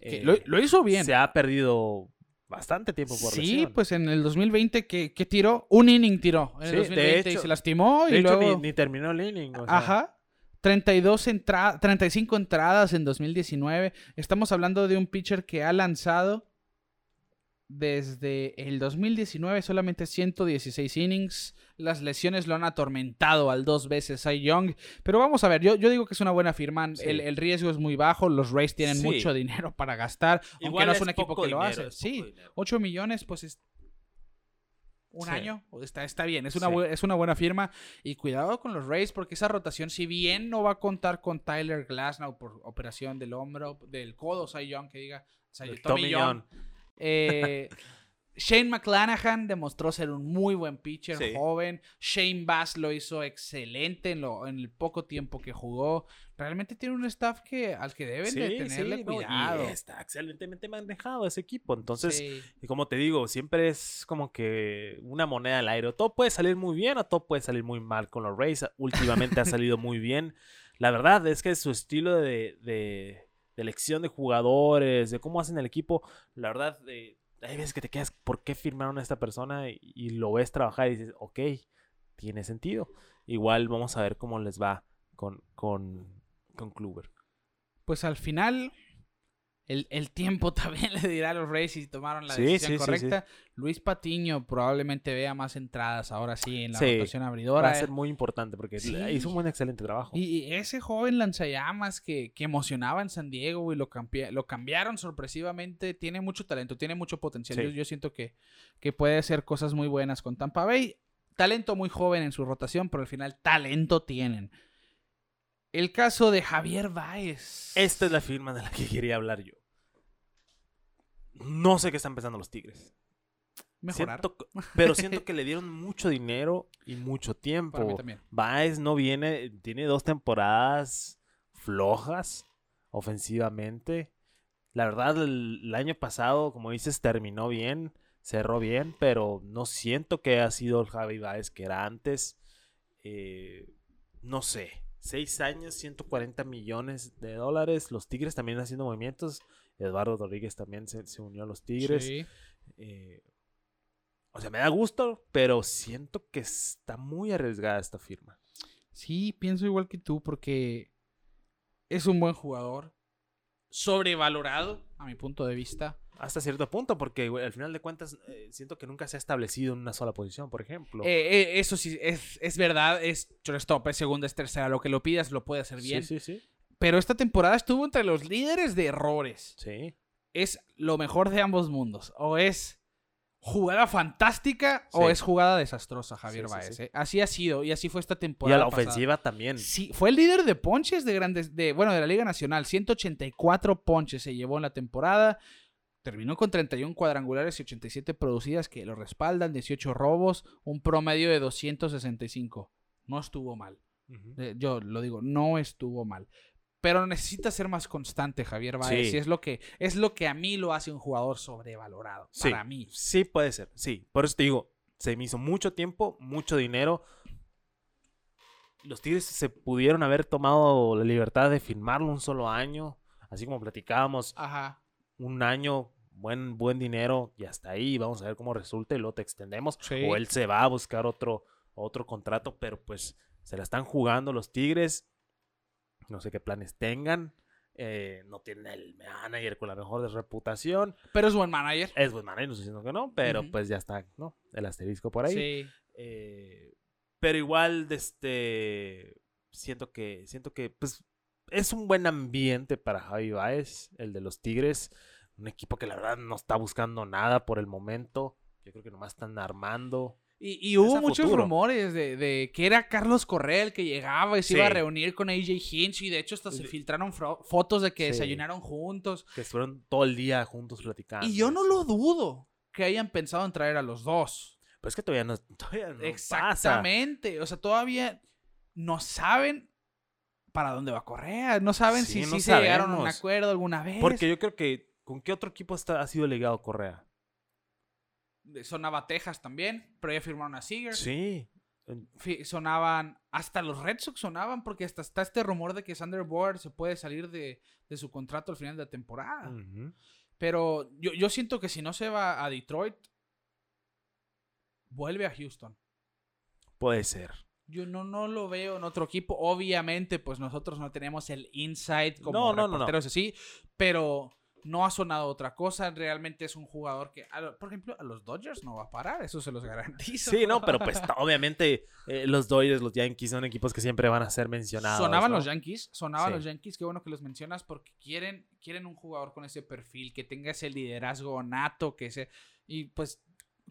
B: Eh,
A: lo hizo bien.
B: Se ha perdido bastante tiempo por
A: Sí,
B: lesión.
A: pues en el 2020 que, que tiró, un inning tiró en el
B: Sí, de
A: 2020 y
B: hecho-
A: se lastimó
B: De
A: y
B: hecho,
A: luego...
B: ni, ni terminó el inning. o sea,
A: Ajá. 32 entra 35 entradas en 2019. Estamos hablando de un pitcher que ha lanzado desde el 2019 solamente 116 innings. Las lesiones lo han atormentado al dos veces Cy Young. Pero vamos a ver, yo, yo digo que es una buena firma.
B: Sí.
A: El, el riesgo es muy bajo. Los Rays tienen
B: Sí.
A: mucho dinero para gastar. aunque
B: Igual
A: no es un equipo que lo hace. Sí,
B: dinero.
A: 8 millones, pues es un
B: Sí.
A: año. Está, está bien, es una,
B: Sí.
A: es una buena firma. Y cuidado con los Rays, porque esa rotación, si bien no va a contar con Tyler Glasnow por operación del hombro, del codo, Cy Young, que diga,
B: El
A: Tommy,
B: Tommy
A: Young. Eh, Shane McClanahan demostró ser un muy buen pitcher
B: Sí.
A: joven. Shane Bass lo hizo excelente en, lo, en el poco tiempo que jugó. Realmente tiene un staff que al que deben de tenerle
B: sí, no,
A: cuidado.
B: y está excelentemente manejado ese equipo. Entonces, y como te digo, siempre es como que una moneda al aire. O Todo puede salir muy bien o todo puede salir muy mal con los Rays. Últimamente ha salido muy bien. La verdad es que su estilo de, de- de elección de jugadores, de cómo hacen el equipo, la verdad, eh, hay veces que te quedas, ¿por qué firmaron a esta persona? Y, lo ves trabajar y dices, ok, tiene sentido. Igual vamos a ver cómo les va con, con, con Kluber.
A: Pues al final, el, el tiempo también le dirá a los Rays si tomaron la
B: Sí,
A: decisión
B: sí, sí,
A: correcta. Luis Patiño probablemente vea más entradas ahora sí en la rotación
B: Va
A: abridora.
B: a ser muy importante porque hizo un buen excelente trabajo.
A: Y, y ese joven lanzallamas que, que emocionaba en San Diego y lo, lo cambiaron sorpresivamente, tiene mucho talento, tiene mucho potencial. Yo siento que, que puede hacer cosas muy buenas con Tampa Bay. Talento muy joven en su rotación, pero al final talento tienen. El caso de Javier Baez.
B: Esta es la firma de la que quería hablar yo. No sé qué están pensando los Tigres.
A: mejorar.
B: Siento pero siento que le dieron mucho dinero y mucho
A: Para mí
B: tiempo.
A: también.
B: Baez no viene, tiene dos temporadas flojas ofensivamente. La verdad, el, el año pasado, como dices, terminó bien, cerró bien, pero no siento que ha sido el Javi Baez que era antes. Eh, no sé, seis años, 140 millones de dólares. Los Tigres también haciendo movimientos. Eduardo Rodríguez también se, se unió a los Tigres.
A: Sí.
B: Eh, o sea, me da gusto, pero siento que está muy arriesgada esta firma.
A: Sí, pienso igual que tú porque es un buen jugador. Sobrevalorado, a mi punto de vista.
B: Hasta cierto punto, porque güey, al final de cuentas eh, siento que nunca se ha establecido en una sola posición, por ejemplo.
A: Eh, eh, eso sí, es, es verdad, es shortstop, es segunda, es tercera. Lo que lo pidas lo puede hacer bien.
B: Sí, sí, sí.
A: Pero esta temporada estuvo entre los líderes de errores.
B: Sí.
A: Es lo mejor de ambos mundos. O es jugada fantástica o es jugada desastrosa, Javier
B: Sí,
A: Baez.
B: sí.
A: ¿eh? Así ha sido y así fue esta
B: Y
A: temporada.
B: a la
A: pasada.
B: ofensiva también.
A: Sí, fue el líder de ponches de grandes, de, bueno, de la Liga Nacional. 184 ponches se llevó en la temporada. Terminó con 31 cuadrangulares y 87 producidas que lo respaldan, 18 robos, un promedio de 265. No estuvo mal. Eh, Yo lo digo, no estuvo mal. Pero necesita ser más constante, Javier Baez.
B: Sí.
A: Y es lo que es lo que a mí lo hace un jugador sobrevalorado.
B: Sí,
A: Para mí.
B: Sí, puede ser. Sí, por eso te digo, se me hizo mucho tiempo, mucho dinero. Los Tigres se pudieron haber tomado la libertad de firmarlo un solo año, así como platicábamos,
A: Ajá.
B: un año, buen, buen dinero y hasta ahí, vamos a ver cómo resulta y luego te extendemos.
A: Sí.
B: O él se va a buscar otro, otro contrato, pero pues se la están jugando los Tigres. No sé qué planes tengan. eh, no tienen el manager con la mejor reputación.
A: Pero es buen manager.
B: Es buen manager, no estoy diciendo que no, pero pues ya está, ¿no? El asterisco por ahí.
A: Sí.
B: Eh, pero igual, este, siento que, siento que, pues, es un buen ambiente para Javi Baez, el de los Tigres. Un equipo que la verdad no está buscando nada por el momento. Yo creo que nomás están armando.
A: Y, y hubo muchos
B: futuro.
A: rumores de, de que era Carlos Correa el que llegaba y se iba a reunir con AJ Hinch. Y de hecho, hasta se filtraron fotos de que
B: Sí.
A: desayunaron juntos.
B: Que estuvieron todo el día juntos platicando.
A: Y yo no lo dudo que hayan pensado en traer a los dos.
B: Pues es que todavía no, todavía no pasa.
A: Exactamente. O sea, todavía no saben para dónde va Correa. No saben
B: Sí,
A: si
B: no
A: sí se llegaron a un acuerdo alguna vez.
B: Porque yo creo que, ¿con qué otro equipo está, ha sido legado Correa?
A: Sonaba Texas también, pero ya firmaron a Seager.
B: Sí.
A: Sonaban, hasta los Red Sox sonaban porque hasta está este rumor de que Sander Board se puede salir de, de su contrato al final de la temporada. Pero yo, yo siento que si no se va a Detroit, vuelve a Houston.
B: Puede ser.
A: Yo no, no lo veo en otro equipo. Obviamente, pues nosotros no tenemos el insight como
B: No, no, no, no.
A: reporteros así, pero no ha sonado otra cosa. Realmente es un jugador que, a por ejemplo, a los Dodgers no va a parar, eso se los garantizo.
B: Sí, no, pero pues obviamente eh, los Dodgers, los Yankees son equipos que siempre van a ser mencionados.
A: Sonaban
B: ¿no?
A: los Yankees, sonaban
B: Sí.
A: los Yankees, qué bueno que los mencionas porque quieren, quieren un jugador con ese perfil, que tenga ese liderazgo nato, que se y pues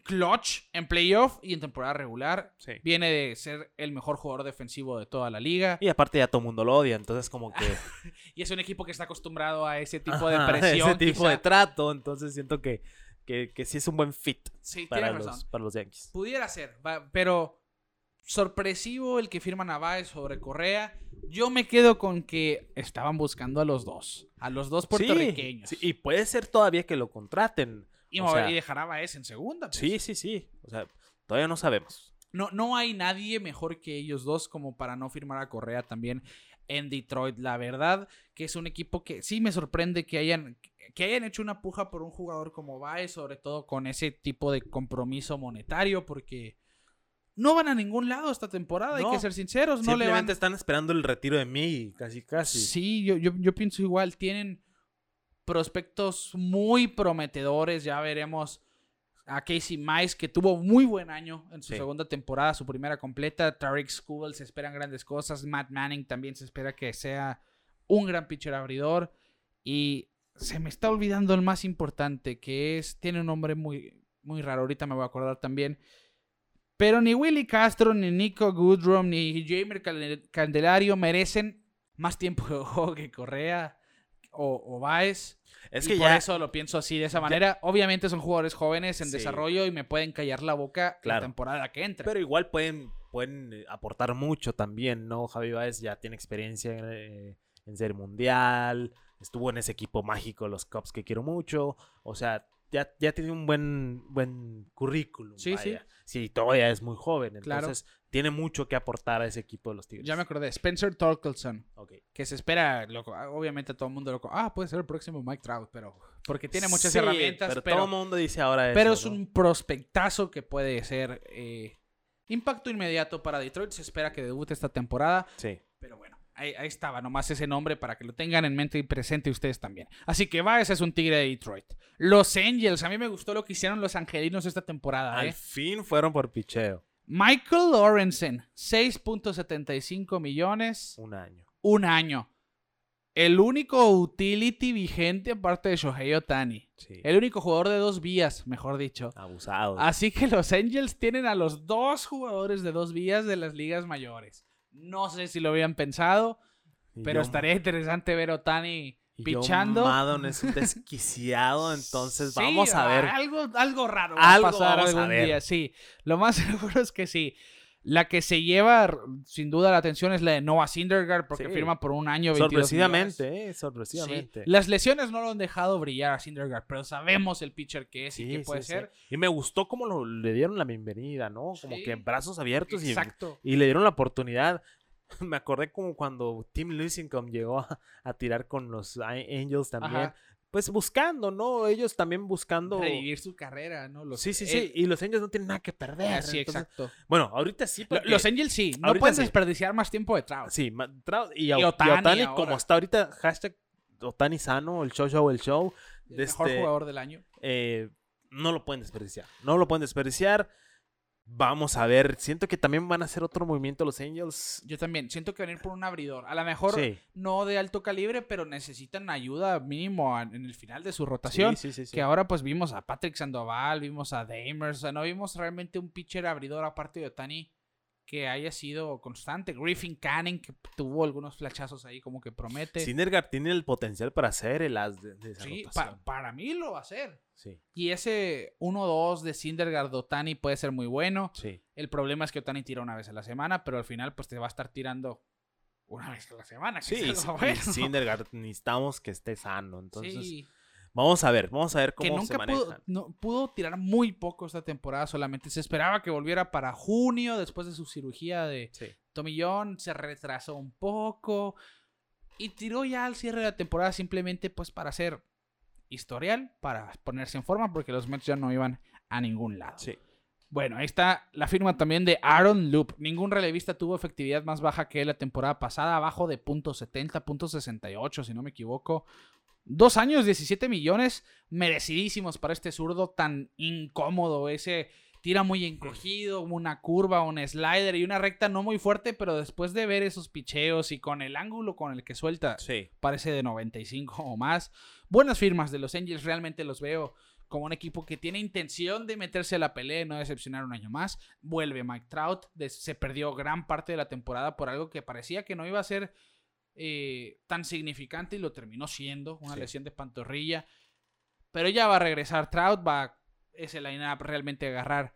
A: clutch en playoff y en temporada regular.
B: Sí.
A: Viene de ser el mejor jugador defensivo de toda la liga
B: Y aparte ya todo el mundo lo odia, entonces como que...
A: y es un equipo que está acostumbrado a ese tipo de presión.
B: Ese tipo
A: quizá.
B: de trato, entonces siento que, que, que sí es un buen fit
A: Sí,
B: para los,
A: razón.
B: para los Yankees.
A: Pudiera ser, pero sorpresivo el que firman a Baez sobre Correa. Yo me quedo con que estaban buscando a los dos, a los dos puertorriqueños.
B: Sí, y puede ser todavía que lo contraten.
A: Y,
B: o
A: mover-
B: sea,
A: y dejar a Baez en segunda. pues.
B: Sí, sí, sí. O sea, todavía no sabemos.
A: No, no hay nadie mejor que ellos dos como para no firmar a Correa también en Detroit. La verdad que es un equipo que sí me sorprende que hayan, que hayan hecho una puja por un jugador como Baez, sobre todo con ese tipo de compromiso monetario, porque no van a ningún lado esta temporada, hay que ser sinceros. No le van...
B: Simplemente están esperando el retiro de mí, casi, casi.
A: Sí, yo, yo, yo pienso igual. Tienen prospectos muy prometedores. Ya veremos a Casey Mice, que tuvo muy buen año en su
B: Sí.
A: segunda temporada, su primera completa. Tariq Skubal se esperan grandes cosas. Matt Manning también se espera que sea un gran pitcher abridor. Y se me está olvidando el más importante, que es, tiene un nombre muy, muy raro, ahorita me voy a acordar también. Pero ni Willy Castro, ni Nico Goodrum, ni Jamer Candelario merecen más tiempo de juego que Correa o, o Baez.
B: Es
A: y
B: que
A: por
B: ya.
A: eso lo pienso así, de esa manera. Obviamente son jugadores jóvenes en
B: Sí.
A: desarrollo y me pueden callar la boca la temporada que entra.
B: Pero igual pueden, pueden eh, aportar mucho también, ¿no? Javi Baez ya tiene experiencia en, eh, en ser mundial, estuvo en ese equipo mágico, los Cubs que quiero mucho, o sea, ya, ya tiene un buen, buen currículum.
A: Sí, sí.
B: vaya. Sí, todavía es muy joven,
A: Claro.
B: entonces tiene mucho que aportar a ese equipo de los Tigres.
A: ya me acordé, Spencer Torkelson.
B: Ok.
A: que se espera, loco, ah, obviamente todo el mundo loco, ah, puede ser el próximo Mike Trout, pero porque tiene muchas
B: Sí,
A: herramientas,
B: pero,
A: pero,
B: todo el mundo dice ahora
A: pero
B: eso,
A: es
B: ¿no?
A: un prospectazo que puede ser eh, impacto inmediato para Detroit, se espera que debute esta temporada,
B: Sí.
A: pero bueno, ahí, ahí estaba, nomás ese nombre para que lo tengan en mente y presente ustedes también. Así que va, ese es un tigre de Detroit. Los Angels, a mí me gustó lo que hicieron los angelinos esta temporada,
B: Al
A: ¿eh?
B: fin fueron por picheo.
A: Michael Lorenzen, 6.75 millones,
B: Un año.
A: un año. el único utility vigente aparte de Shohei Otani.
B: Sí.
A: El único jugador de dos vías, mejor dicho.
B: Abusados.
A: Así que los Angels tienen a los dos jugadores de dos vías de las ligas mayores. No sé si lo habían pensado,
B: Y
A: pero estaría interesante ver a Otani pichando.
B: Maddon es un desquiciado, entonces
A: Sí,
B: vamos a ver.
A: Algo, algo raro va
B: Algo
A: a pasar
B: a
A: algún día, sí. Lo más seguro es que sí. La que se lleva sin duda la atención es la de Noah Syndergaard porque
B: Sí.
A: firma por un año 22 millones.
B: Sorpresivamente, eh,
A: Sí.
B: sorpresivamente.
A: Las lesiones no lo han dejado brillar a Syndergaard, pero sabemos el pitcher que es y que puede ser.
B: Y me gustó cómo lo- le dieron la bienvenida, ¿no? Como que en brazos abiertos y,
A: Exacto.
B: y le dieron la oportunidad. Me acordé como cuando Tim Lincecum llegó a, a tirar con los Angels también.
A: Ajá.
B: Pues buscando, ¿no? Ellos también buscando.
A: Revivir su carrera, ¿no? Los-
B: Sí, sí,
A: eh,
B: sí. Y los Angels no tienen nada que perder.
A: ah, sí,
B: entonces-
A: exacto.
B: Bueno, ahorita sí. Porque-
A: Los Angels sí, no pueden
B: sí.
A: desperdiciar más tiempo de Trout.
B: Sí, Trout y,
A: Y
B: Ot- y
A: Ohtani
B: Ohtani,
A: ahora.
B: como está ahorita, hashtag Otani sano, el show, show, el show.
A: El mejor
B: este-
A: jugador del año.
B: eh, no lo pueden desperdiciar. No lo pueden desperdiciar. Vamos a ver. Siento que también van a hacer otro movimiento los Angels.
A: Yo también. Siento que van a ir por un abridor. A lo mejor
B: Sí.
A: no de alto calibre, pero necesitan ayuda mínimo en el final de su rotación.
B: Sí, sí.
A: Que ahora pues vimos a Patrick Sandoval, vimos a Damers, o sea, no vimos realmente un pitcher abridor aparte de Otani que haya sido constante. Griffin Canning, que tuvo algunos flachazos ahí como que promete.
B: Syndergaard tiene el potencial para ser el as de, de esa
A: Sí, pa- para mí lo va a hacer.
B: Sí,
A: Y ese 1-2 de Syndergaard Otani puede ser muy bueno.
B: sí.
A: El problema es que Otani tira una vez a la semana, pero al final pues te va a estar tirando una vez a la semana.
B: Sí, y
A: bueno.
B: Necesitamos que esté sano. Entonces,
A: Sí,
B: vamos a ver, vamos a ver
A: que
B: cómo se
A: nunca pudo,
B: manejan.
A: no- pudo tirar muy poco esta temporada solamente. Se esperaba que volviera para junio después de su cirugía de
B: Sí.
A: Tommy John. Se retrasó un poco y tiró ya al cierre de la temporada simplemente pues para hacer historial, para ponerse en forma porque los Mets ya no iban a ningún lado.
B: Sí.
A: Bueno, ahí está la firma también de Aaron Loop. Ningún relevista tuvo efectividad más baja que la temporada pasada, abajo de .70, .68, si no me equivoco. Dos años, 17 millones, merecidísimos para este zurdo tan incómodo. Ese tira muy encogido, una curva, un slider y una recta no muy fuerte, pero después de ver esos picheos y con el ángulo con el que suelta,
B: Sí.
A: parece de 95 o más. Buenas firmas de los Angels, realmente los veo como un equipo que tiene intención de meterse a la pelea y no decepcionar un año más. Vuelve Mike Trout, se perdió gran parte de la temporada por algo que parecía que no iba a ser eh, tan significante y lo terminó siendo, una
B: Sí.
A: lesión de pantorrilla. Pero ya va a regresar Trout, va ese line-up realmente a agarrar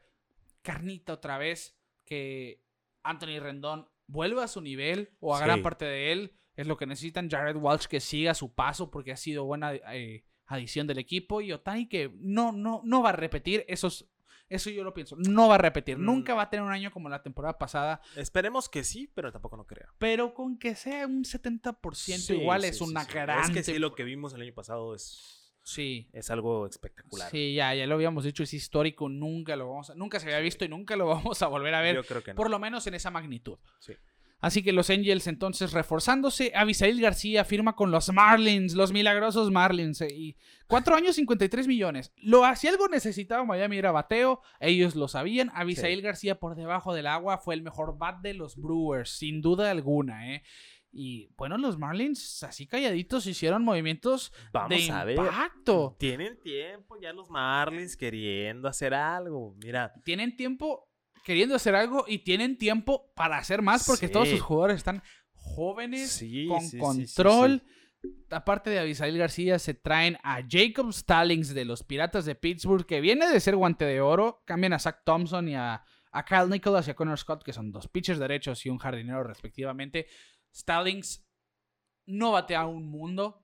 A: carnita otra vez, que Anthony Rendón vuelva a su nivel o a gran parte de él. Es lo que necesitan. Jared Walsh que siga su paso porque ha sido buena eh, adición del equipo. Y Otani que no, no, no va a repetir esos. Eso yo lo pienso. No va a repetir.
B: Mm.
A: Nunca va a tener un año como la temporada pasada.
B: Esperemos que sí, pero tampoco no creo.
A: Pero con que sea un 70%
B: Sí,
A: igual
B: sí,
A: es
B: sí,
A: una gran.
B: Es que sí, lo que vimos el año pasado es,
A: Sí.
B: es algo espectacular.
A: Sí, ya, ya lo habíamos dicho, es histórico, nunca lo vamos a, nunca se había visto y nunca lo vamos a volver a ver,
B: Yo creo que no.
A: por lo menos en esa magnitud.
B: Sí.
A: Así que los Angels entonces reforzándose, Abisail García firma con los Marlins, los milagrosos Marlins, eh, y cuatro años 53 millones. Lo, si algo necesitaba Miami era bateo, ellos lo sabían. Abisail
B: Sí.
A: García por debajo del agua fue el mejor bat de los Brewers, sin duda alguna, ¿eh? Y bueno, los Marlins así calladitos hicieron movimientos
B: Vamos
A: de
B: a ver.
A: impacto.
B: Tienen tiempo ya los Marlins queriendo hacer algo. Mira,
A: tienen tiempo queriendo hacer algo y tienen tiempo para hacer más porque todos sus jugadores están jóvenes,
B: Sí,
A: con
B: sí,
A: control. Aparte de Abisail García, se traen a Jacob Stallings de los Piratas de Pittsburgh, que viene de ser guante de oro. Cambian a Zach Thompson y a, a Kyle Nicholas y a Connor Scott, que son dos pitchers derechos y un jardinero respectivamente. Stallings no batea un mundo.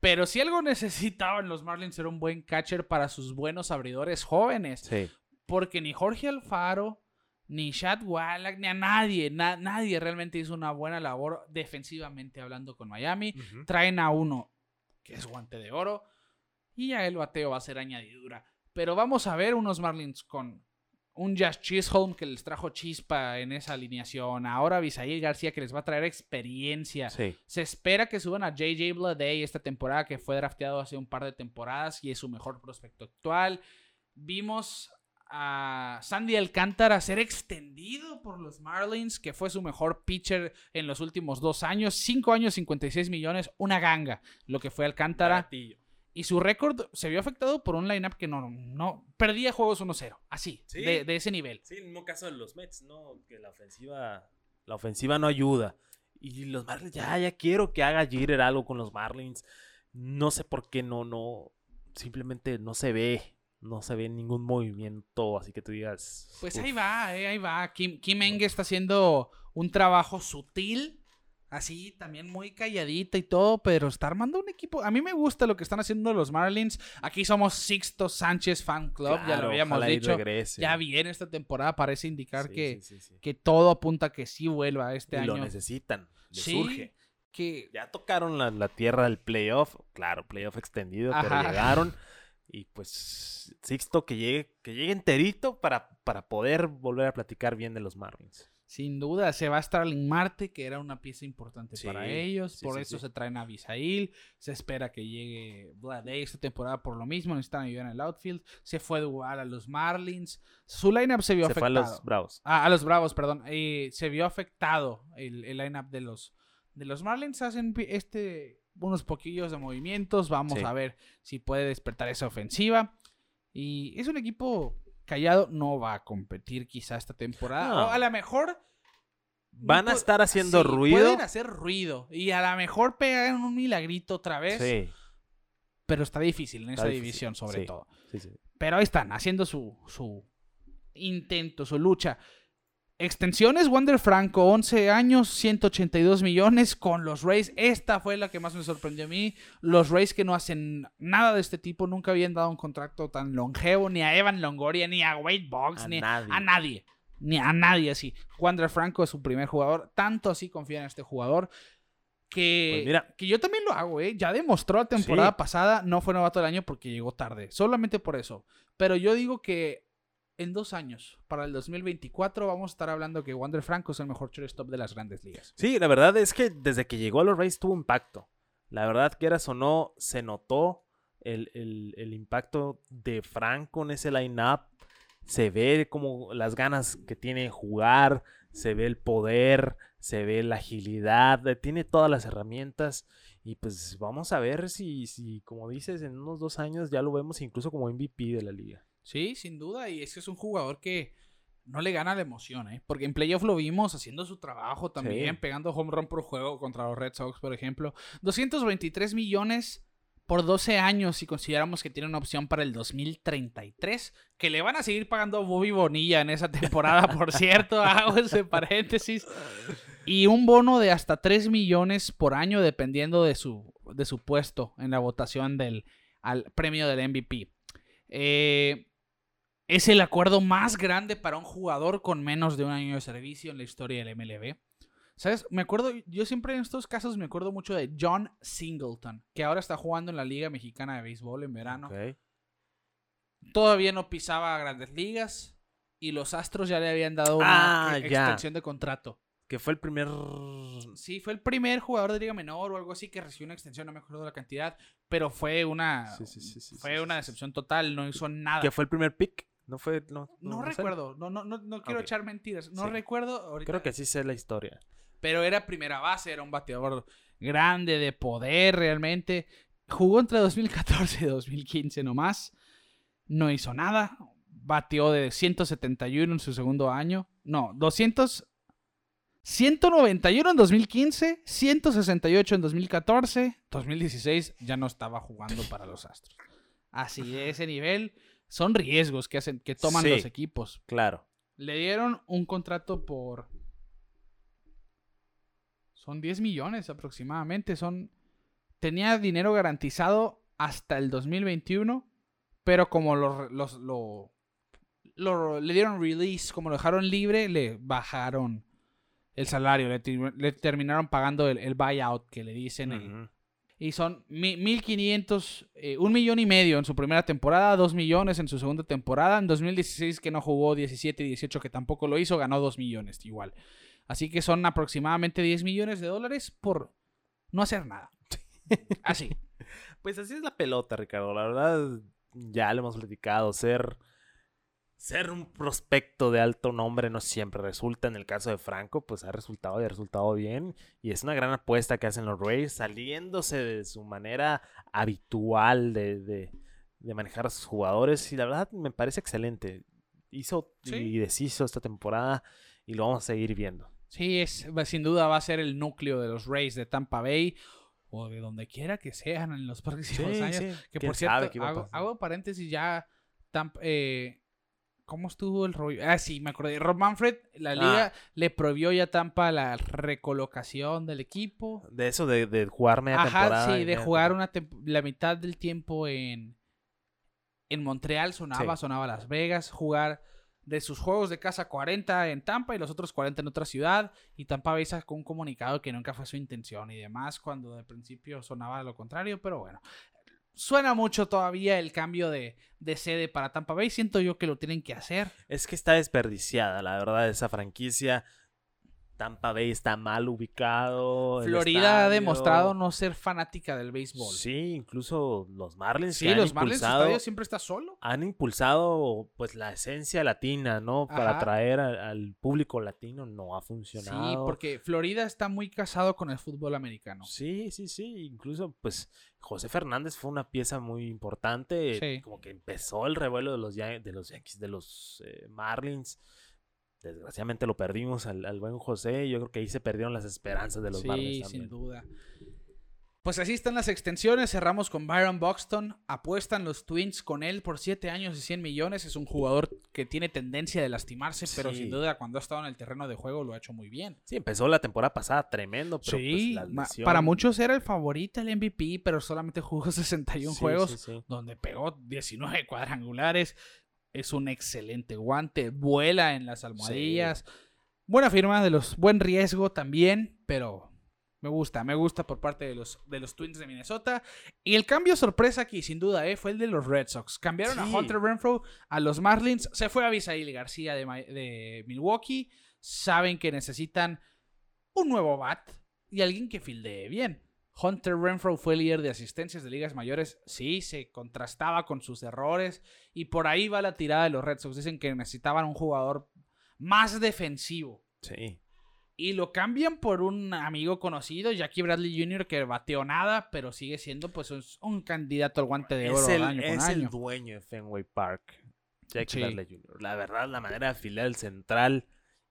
A: Pero si algo necesitaban los Marlins era un buen catcher para sus buenos abridores jóvenes.
B: sí.
A: Porque ni Jorge Alfaro, ni Chad Wallach, ni a nadie, na- nadie realmente hizo una buena labor defensivamente hablando con Miami. Traen a uno que es guante de oro y ya el bateo va a ser añadidura. Pero vamos a ver unos Marlins con un Josh Chisholm que les trajo chispa en esa alineación. Ahora Bisail García que les va a traer experiencia.
B: Sí.
A: Se espera que suban a JJ Bleday esta temporada, que fue drafteado hace un par de temporadas y es su mejor prospecto actual. Vimos a Sandy Alcántara a ser extendido por los Marlins, que fue su mejor pitcher en los últimos dos años. Cinco años, 56 millones, una ganga, lo que fue Alcántara.
B: Baratillo.
A: Y su récord se vio afectado por un lineup que no, no perdía juegos 1-0. Así,
B: Sí.
A: de, de ese nivel.
B: Sí, el mismo caso de los Mets, ¿no? Que la ofensiva, la ofensiva no ayuda. Y los Marlins, ya, ya quiero que haga Jeter algo con los Marlins. No sé por qué no, no, simplemente no se ve, no se ve ningún movimiento, así que tú digas.
A: Pues
B: uf,
A: ahí va, eh, ahí va. Kim, Kim Enge está haciendo un trabajo sutil. Así, también muy calladita y todo, pero está armando un equipo. A mí me gusta lo que están haciendo los Marlins. Aquí somos Sixto Sánchez Fan Club, ya lo habíamos dicho. Ya viene esta temporada, parece indicar
B: Sí,
A: que,
B: sí, sí, sí.
A: que todo apunta a que sí vuelva este
B: Y
A: año.
B: lo necesitan,
A: Sí,
B: surge.
A: que
B: Ya tocaron la, la tierra del playoff, claro, playoff extendido, pero llegaron. Y pues Sixto que llegue, que llegue enterito para, para poder volver a platicar bien de los Marlins.
A: Sin duda, se va a Starling Marte, que era una pieza importante
B: Sí,
A: para ellos.
B: sí,
A: por
B: sí,
A: eso se traen a Abisail. Se espera que llegue Vlad esta temporada por lo mismo. Necesitan ayuda en el outfield. Se fue Dual a los Marlins. Su lineup se vio
B: Se fue a
A: afectado.
B: los Bravos.
A: Ah, a los Bravos, perdón. Eh, se vio afectado el, el lineup de los, de los Marlins. Hacen este, unos poquillos de movimientos. Vamos
B: Sí.
A: a ver si puede despertar esa ofensiva. Y es un equipo callado. No va a competir quizá esta temporada.
B: No.
A: O a lo mejor...
B: Van a estar haciendo
A: sí,
B: ruido.
A: Pueden hacer ruido. Y a lo mejor pegan un milagrito otra vez.
B: Sí,
A: Pero está difícil en
B: difícil,
A: división, sobre todo.
B: sí, sí.
A: Pero ahí están, haciendo su, su intento, su lucha. Extensiones, Wander Franco, 11 años, 182 millones con los Rays. Esta fue la que más me sorprendió a mí. Los Rays que no hacen nada de este tipo, nunca habían dado un contrato tan longevo, ni a Evan Longoria, ni a Wade Boggs,
B: A
A: ni
B: nadie.
A: a nadie. Ni a nadie así. Wander Franco es su primer jugador. Tanto así confía en este jugador. Que,
B: Pues mira.
A: que yo también lo hago, ¿eh? Ya demostró la temporada
B: Sí.
A: pasada, no fue novato del año porque llegó tarde. Solamente por eso. Pero yo digo que en dos años, para el 2024, vamos a estar hablando que Wander Franco es el mejor shortstop de las grandes ligas.
B: Sí, la verdad es que desde que llegó a los Rays tuvo impacto. La verdad, quieras o no, se notó el, el- el impacto de Franco en ese line-up. Se ve como las ganas que tiene de jugar, se ve el poder, se ve la agilidad, eh, tiene todas las herramientas. Y pues vamos a ver si, si, como dices, en unos dos años ya lo vemos incluso como MVP de la liga.
A: Sí, sin duda. Y es que es un jugador que no le gana la emoción, ¿eh? Porque en playoff lo vimos haciendo su trabajo también,
B: Sí.
A: pegando home run por juego contra los Red Sox, por ejemplo. 223 millones por 12 años si consideramos que tiene una opción para el 2033, que le van a seguir pagando a Bobby Bonilla en esa temporada, por cierto, hago ese paréntesis. Y un bono de hasta 3 millones por año dependiendo de su, de su puesto en la votación del al premio del MVP. Eh, es el acuerdo más grande para un jugador con menos de un año de servicio en la historia del MLB. ¿Sabes? Me acuerdo, yo siempre en estos casos me acuerdo mucho de John Singleton, que ahora está jugando en la Liga Mexicana de Béisbol en verano. Todavía no pisaba grandes ligas y los Astros ya le habían dado una
B: Ah,
A: e-
B: ya.
A: extensión de contrato.
B: Que fue el primer.
A: Sí, fue el primer jugador de Liga Menor o algo así que recibió una extensión, no me acuerdo la cantidad, pero fue una,
B: Sí, sí, sí, sí,
A: fue una decepción total, no hizo nada.
B: Que fue el primer pick. No fue. No,
A: No,
B: no sé.
A: recuerdo, no, no, no, no quiero echar mentiras, no
B: Sí.
A: recuerdo. ahorita-
B: Creo que sí sé la historia.
A: Pero era primera base, era un bateador grande, de poder realmente. Jugó entre 2014 y 2015 nomás. No hizo nada. Bateó de 171 en su segundo año. No, 200. 191 en 2015, 168 en 2014, 2016 ya no estaba jugando para los Astros. Así de ese nivel son riesgos que hacen que toman
B: Sí.
A: los equipos.
B: Claro.
A: Le dieron un contrato por. Son 10 millones aproximadamente. Son. Tenía dinero garantizado hasta el 2021. Pero como lo, los- lo, lo- le dieron release, como lo dejaron libre, le bajaron el salario. Le, terminaron pagando el, el buyout que le dicen. el-. Y son mi- 1500, eh, un millón y medio en su primera temporada, dos millones en su segunda temporada. En 2016 que no jugó 17 y 18 que tampoco lo hizo, ganó dos millones igual. Así que son aproximadamente 10 millones de dólares por no hacer nada. Así.
B: Pues así es la pelota, Ricardo. La verdad, ya lo hemos platicado. Ser ser un prospecto de alto nombre no siempre resulta. En el caso de Franco, pues ha resultado y ha resultado bien. Y es una gran apuesta que hacen los Rays, saliéndose de su manera habitual de, de, de manejar a sus jugadores. Y la verdad me parece excelente. Hizo
A: Sí.
B: y deshizo esta temporada y lo vamos a seguir viendo.
A: Sí, es, sin duda va a ser el núcleo de los Rays de Tampa Bay o de donde quiera que sean en los próximos años. Que
B: ¿Quién
A: por cierto, hago, hago paréntesis ya. Tampa- eh, ¿Cómo estuvo el rollo? Ah, sí, me acordé. Rob Manfred, la
B: Ah.
A: liga le prohibió ya Tampa la recolocación del equipo.
B: De eso de, de jugar media temporada.
A: Ajá, sí,
B: y
A: de
B: media
A: jugar
B: temporada.
A: una la mitad del tiempo en, en Montreal sonaba,
B: Sí.
A: sonaba Las Vegas, jugar de sus juegos de casa 40 en Tampa y los otros 40 en otra ciudad. Y Tampa Bay sacó un comunicado que nunca fue su intención y demás, cuando de principio sonaba lo contrario, pero bueno. Suena mucho todavía el cambio de, de sede para Tampa Bay. Siento yo que lo tienen que hacer.
B: Es que está desperdiciada, la verdad, esa franquicia. Tampa Bay está mal ubicado.
A: Florida ha demostrado no ser fanática del béisbol.
B: Sí, incluso los Marlins.
A: Sí,
B: que han
A: los Marlins
B: impulsado-
A: estadio siempre está solo.
B: Han impulsado pues la esencia latina, ¿no? Para
A: Ajá.
B: atraer al, al público latino. No ha funcionado.
A: Sí, porque Florida está muy casado con el fútbol americano.
B: Sí, sí, sí. Incluso, pues, José Fernández fue una pieza muy importante.
A: Sí.
B: Como que empezó el revuelo de los, Yan- de los Yankees, de los eh, Marlins. Desgraciadamente lo perdimos al, al buen José. Yo creo que ahí se perdieron las esperanzas de los
A: sí,
B: Marlins
A: sin duda. Pues así están las extensiones. Cerramos con Byron Buxton. Apuestan los Twins con él por 7 años y 100 millones. Es un jugador que tiene tendencia de lastimarse, pero
B: Sí.
A: sin duda cuando ha estado en el terreno de juego lo ha hecho muy bien.
B: Sí, empezó la temporada pasada tremendo, pero
A: sí,
B: pues, la lesión-
A: para muchos era el favorito, el MVP, pero solamente jugó 61
B: Sí,
A: juegos.
B: sí, sí.
A: donde pegó 19 cuadrangulares. Es un excelente guante, vuela en las almohadillas. Buena firma de los, buen riesgo también, pero me gusta, me gusta por parte de los, de los Twins de Minnesota. Y el cambio sorpresa aquí, sin duda, eh, fue el de los Red Sox. Cambiaron
B: Sí.
A: a Hunter Renfro a los Marlins, se fue a Abisail García de, de Milwaukee. Saben que necesitan un nuevo bat y alguien que fildee bien. Hunter Renfro fue líder de asistencias de ligas mayores. Sí, se contrastaba con sus errores. Y por ahí va la tirada de los Red Sox. Dicen que necesitaban un jugador más defensivo.
B: Sí.
A: Y lo cambian por un amigo conocido, Jackie Bradley Jr., que bateó nada, pero sigue siendo pues un, un candidato al guante de oro
B: Es, el,
A: año con
B: es el dueño de Fenway Park.
A: Sí.
B: Bradley Jr. La verdad, la manera de afilar el central,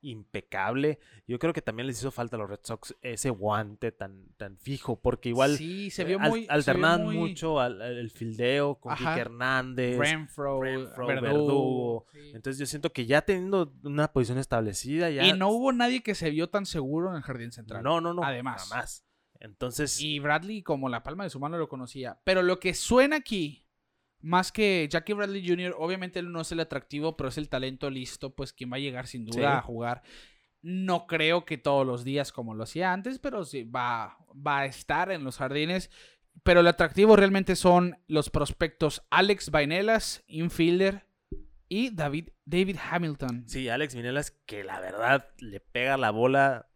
B: impecable. Yo creo que también les hizo falta a los Red Sox ese guante tan, tan fijo, porque igual
A: sí, se
B: eh,
A: vio muy.
B: alternaban mucho al, al- el fildeo con
A: Ajá.
B: Hernández.
A: Renfro,
B: Renfro,
A: Verdugo.
B: Verdugo.
A: sí.
B: Entonces yo siento que ya teniendo una posición establecida, ya.
A: Y no hubo nadie que se vio tan seguro en el jardín central.
B: No, no, no.
A: Además.
B: Jamás. Entonces.
A: Y Bradley, como la palma de su mano, lo conocía. Pero lo que suena aquí, más que Jackie Bradley Jr., obviamente él no es el atractivo, pero es el talento listo, pues quien va a llegar sin duda
B: Sí.
A: a jugar. No creo que todos los días como lo hacía antes, pero sí va, va a estar en los jardines. Pero el atractivo realmente son los prospectos Alex Vainelas, infielder, y David, David Hamilton.
B: Sí, Alex Minelas, que la verdad le pega la bola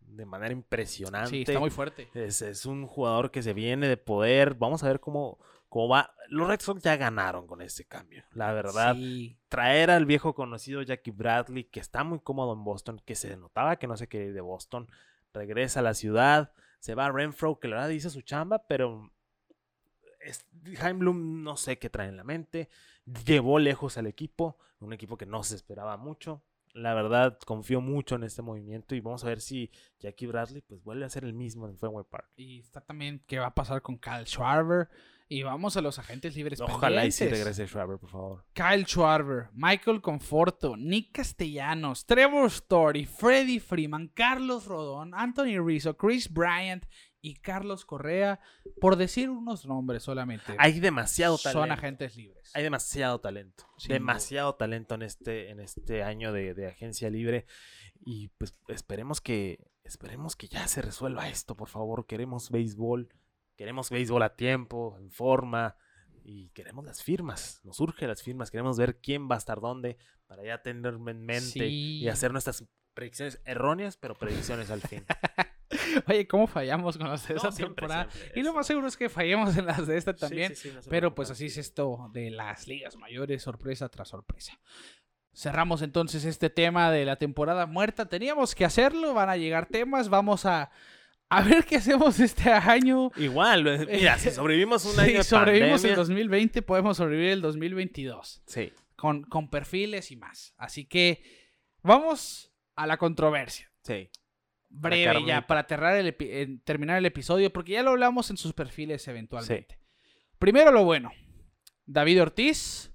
B: de manera impresionante.
A: Sí, está muy fuerte.
B: Es, es un jugador que se viene de poder. Vamos a ver cómo, cómo va. Los Red Sox ya ganaron con este cambio. La verdad,
A: Sí.
B: traer al viejo conocido Jackie Bradley, que está muy cómodo en Boston, que se notaba que no se quería ir de Boston, regresa a la ciudad, se va a Renfro, que la verdad hizo su chamba, pero Bloom no sé qué trae en la mente, llevó lejos al equipo, un equipo que no se esperaba mucho. La verdad, confío mucho en este movimiento y vamos a ver si Jackie Bradley pues vuelve a ser el mismo en Fenway Park.
A: Y está también qué va a pasar con Kyle Schwarber. Y vamos a los agentes libres
B: Ojalá y sí regrese Schwarber, por favor.
A: Kyle Schwarber, Michael Conforto, Nick Castellanos, Trevor Story, Freddie Freeman, Carlos Rodón, Anthony Rizzo, Chris Bryant y Carlos Correa, por decir unos nombres solamente.
B: Hay demasiado talento.
A: son agentes libres.
B: Hay demasiado talento.
A: Sin
B: demasiado talento en este, en este año de, de agencia libre. Y pues esperemos que. Esperemos que ya se resuelva esto, por favor. Queremos béisbol. Queremos béisbol a tiempo, en forma. Y queremos las firmas. Nos urge las firmas. Queremos ver quién va a estar dónde. Para ya tener en mente
A: Sí.
B: y hacer nuestras predicciones erróneas, pero predicciones al fin.
A: Oye, ¿cómo fallamos con las de
B: No,
A: esa
B: siempre,
A: temporada?
B: siempre,
A: Y lo más seguro es que fallemos en las de esta también.
B: sí, sí, no se
A: Pero pues así es esto de las ligas mayores, sorpresa tras sorpresa. Cerramos entonces este tema de la temporada muerta. Teníamos que hacerlo, van a llegar temas, vamos a, a ver qué hacemos este año.
B: Igual, eh, mira, si sobrevivimos un
A: Si
B: año de
A: sobrevivimos el
B: pandemia-
A: 2020, podemos sobrevivir el 2022
B: Sí.
A: con, con perfiles y más. Así que vamos a la controversia.
B: Sí.
A: Breve ya, para terminar el, eh, terminar el episodio, porque ya lo hablamos en sus perfiles eventualmente. Primero lo bueno. David Ortiz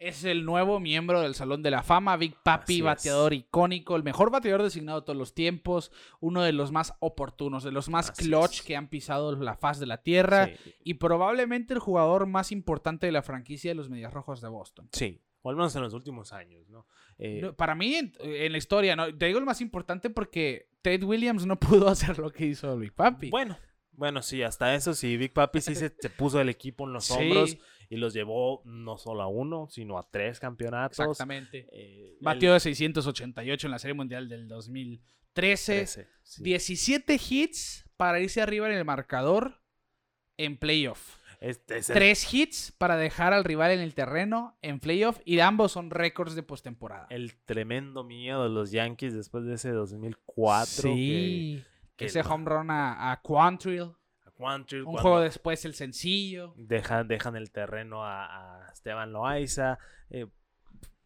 A: es el nuevo miembro del Salón de la Fama, Big Papi,
B: Así es.
A: bateador icónico, el mejor bateador designado de todos los tiempos, uno de los más oportunos, de los más
B: Así
A: clutch
B: es.
A: que han pisado la faz de la tierra
B: Sí.
A: y probablemente el jugador más importante de la franquicia de los Medias Rojos de Boston.
B: Sí. O al menos en los últimos años, ¿no? Eh,
A: No, Para mí, en, en la historia, ¿no? te digo el más importante porque Ted Williams no pudo hacer lo que hizo Big Papi.
B: Bueno, bueno, sí, hasta eso sí. Big Papi sí se, se puso el equipo en los
A: Sí,
B: hombros y los llevó no solo a uno, sino a tres campeonatos.
A: Exactamente.
B: Eh,
A: Batió
B: el
A: de 688 en la Serie Mundial del 2013.
B: 13, sí.
A: 17 hits para irse arriba en el marcador en playoff.
B: Este es el-
A: Tres hits para dejar al rival en el terreno en playoff y ambos son récords de postemporada.
B: el tremendo miedo de los Yankees después de ese 2004. que-
A: Sí.
B: que
A: Ese
B: no.
A: home run a, a Quantrill.
B: a Quantrill,
A: Un juego después el sencillo.
B: dejan, dejan el terreno a, a Esteban Loaiza. eh,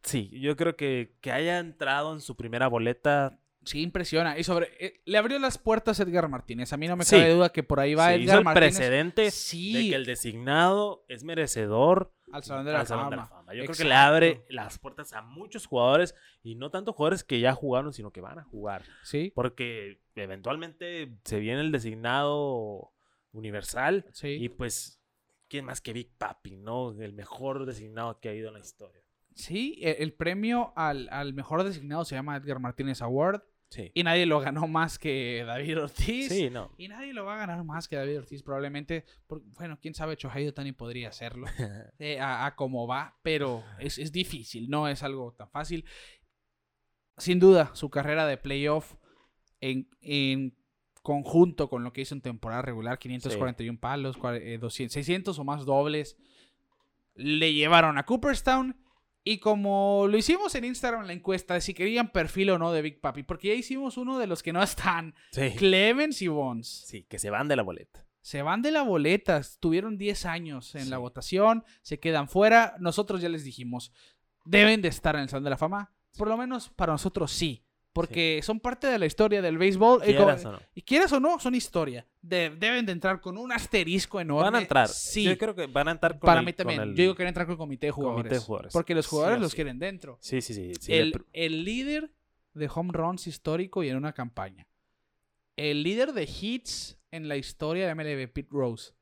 B: sí, yo creo que, que haya entrado en su primera boleta.
A: Sí, impresiona. Y sobre. eh, le abrió las puertas Edgar Martínez. A mí no me
B: Sí.
A: cabe duda que por ahí va
B: se
A: Edgar
B: hizo el
A: Martínez
B: precedente
A: Sí.
B: de que el designado es merecedor
A: al Salón de la
B: al Salón de la Fama. Yo creo que le abre las puertas a muchos jugadores y no tanto jugadores que ya jugaron, sino que van a jugar.
A: Sí,
B: Porque eventualmente se viene el designado universal
A: sí.
B: y pues, ¿quién más que Big Papi, no? El mejor designado que ha ido en la historia.
A: Sí, e- el premio al, al mejor designado se llama Edgar Martínez Award.
B: Sí.
A: Y nadie lo ganó más que David Ortiz.
B: Sí, no.
A: Y nadie lo va a ganar más que David Ortiz, probablemente. por- bueno, quién sabe, Shohei Otani podría hacerlo. eh, a, a cómo va, pero es, es difícil, no es algo tan fácil. Sin duda, su carrera de playoff en, en conjunto con lo que hizo en temporada regular, 541 palos, cua- eh, 200, 600 o más dobles, le llevaron a Cooperstown. Y como lo hicimos en Instagram la encuesta de si querían perfil o no de Big Papi, porque ya hicimos uno de los que no están,
B: Sí.
A: Clemens y Bonds.
B: Sí, que se van de la boleta.
A: Se van de la boleta, tuvieron 10 años en la votación, se quedan fuera. Nosotros ya les dijimos, deben de estar en el Salón de la Fama. Por lo menos para nosotros sí, porque son parte de la historia del béisbol. y co-
B: Quieras o no.
A: Y quieras o no, son historia. De- deben de entrar con un asterisco enorme.
B: Van a entrar.
A: Sí,
B: Yo creo que van a entrar con
A: para
B: el-
A: mí también.
B: el-
A: Yo digo que deben entrar con el comité de jugadores.
B: comité de jugadores.
A: Porque los jugadores los
B: sí.
A: quieren dentro.
B: Sí, sí, sí.
A: el, el líder de home runs histórico y en una campaña. El líder de hits en la historia de MLB, Pete Rose.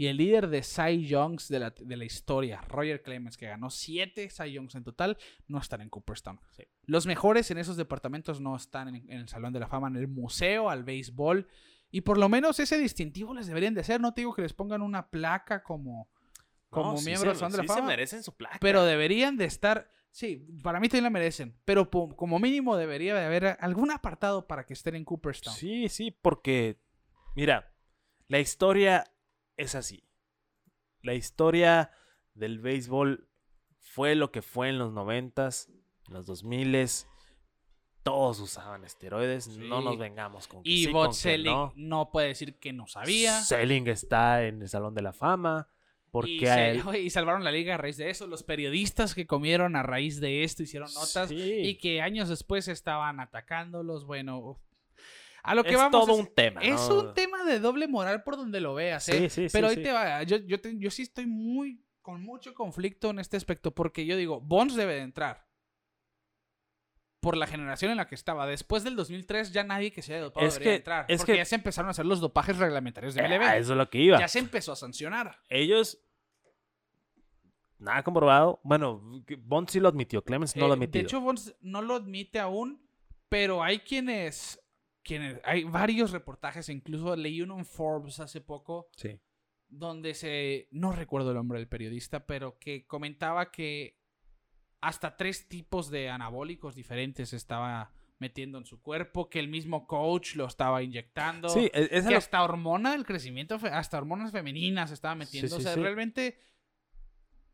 A: Y el líder de Cy Youngs de la, de la historia, Roger Clemens, que ganó 7 Cy Youngs en total, no están en Cooperstown.
B: Sí.
A: Los mejores en esos departamentos no están en, en el Salón de la Fama, en el museo, al béisbol. Y por lo menos ese distintivo les deberían de hacer. No te digo que les pongan una placa como, como
B: No, sí
A: miembros
B: se-
A: Salón de la
B: sí
A: Fama.
B: se merecen su placa.
A: Pero deberían de estar. Sí, para mí también la merecen. Pero como mínimo debería de haber algún apartado para que estén en Cooperstown.
B: Sí, sí, porque, mira, la historia es así. La historia del béisbol fue lo que fue en los noventas, en los dos miles. Todos usaban esteroides, no nos vengamos con que
A: Y
B: sí,
A: Bot Selling
B: no.
A: no. puede decir que no sabía.
B: Selling está en el Salón de la Fama. Porque
A: y,
B: a él...
A: y salvaron la liga a raíz de eso. Los periodistas que comieron a raíz de esto hicieron notas
B: Sí.
A: y que años después estaban atacándolos. Bueno, a lo que
B: es
A: vamos.
B: todo
A: es,
B: un tema.
A: es
B: ¿no?
A: un tema de doble moral por donde lo veas. ¿eh?
B: Sí, sí, sí,
A: Pero ahí
B: sí.
A: te va. Yo, yo, te- yo sí estoy muy con mucho conflicto en este aspecto porque yo digo, Bonds debe de entrar. Por la generación en la que estaba. Después del 2003 ya nadie que se haya dopado
B: Es
A: debería
B: que-
A: entrar.
B: es
A: porque
B: que-
A: ya se empezaron a hacer los dopajes reglamentarios de
B: Eh,
A: MLB.
B: eso es lo que iba.
A: Ya se empezó a sancionar.
B: Ellos. Nada comprobado. Bueno, Bond sí lo admitió. Clemens no
A: Eh,
B: lo
A: de
B: admitió.
A: hecho, Bonds no lo admite aún, pero hay quienes, quienes... Hay varios reportajes, incluso leí uno en Forbes hace poco,
B: sí.
A: donde se... No recuerdo el nombre del periodista, pero que comentaba que hasta tres tipos de anabólicos diferentes estaba metiendo en su cuerpo, que el mismo coach lo estaba inyectando.
B: Sí, e- esa
A: que
B: lo-
A: hasta hormona del crecimiento, hasta hormonas femeninas estaba metiendo.
B: sí,
A: o sea,
B: sí.
A: realmente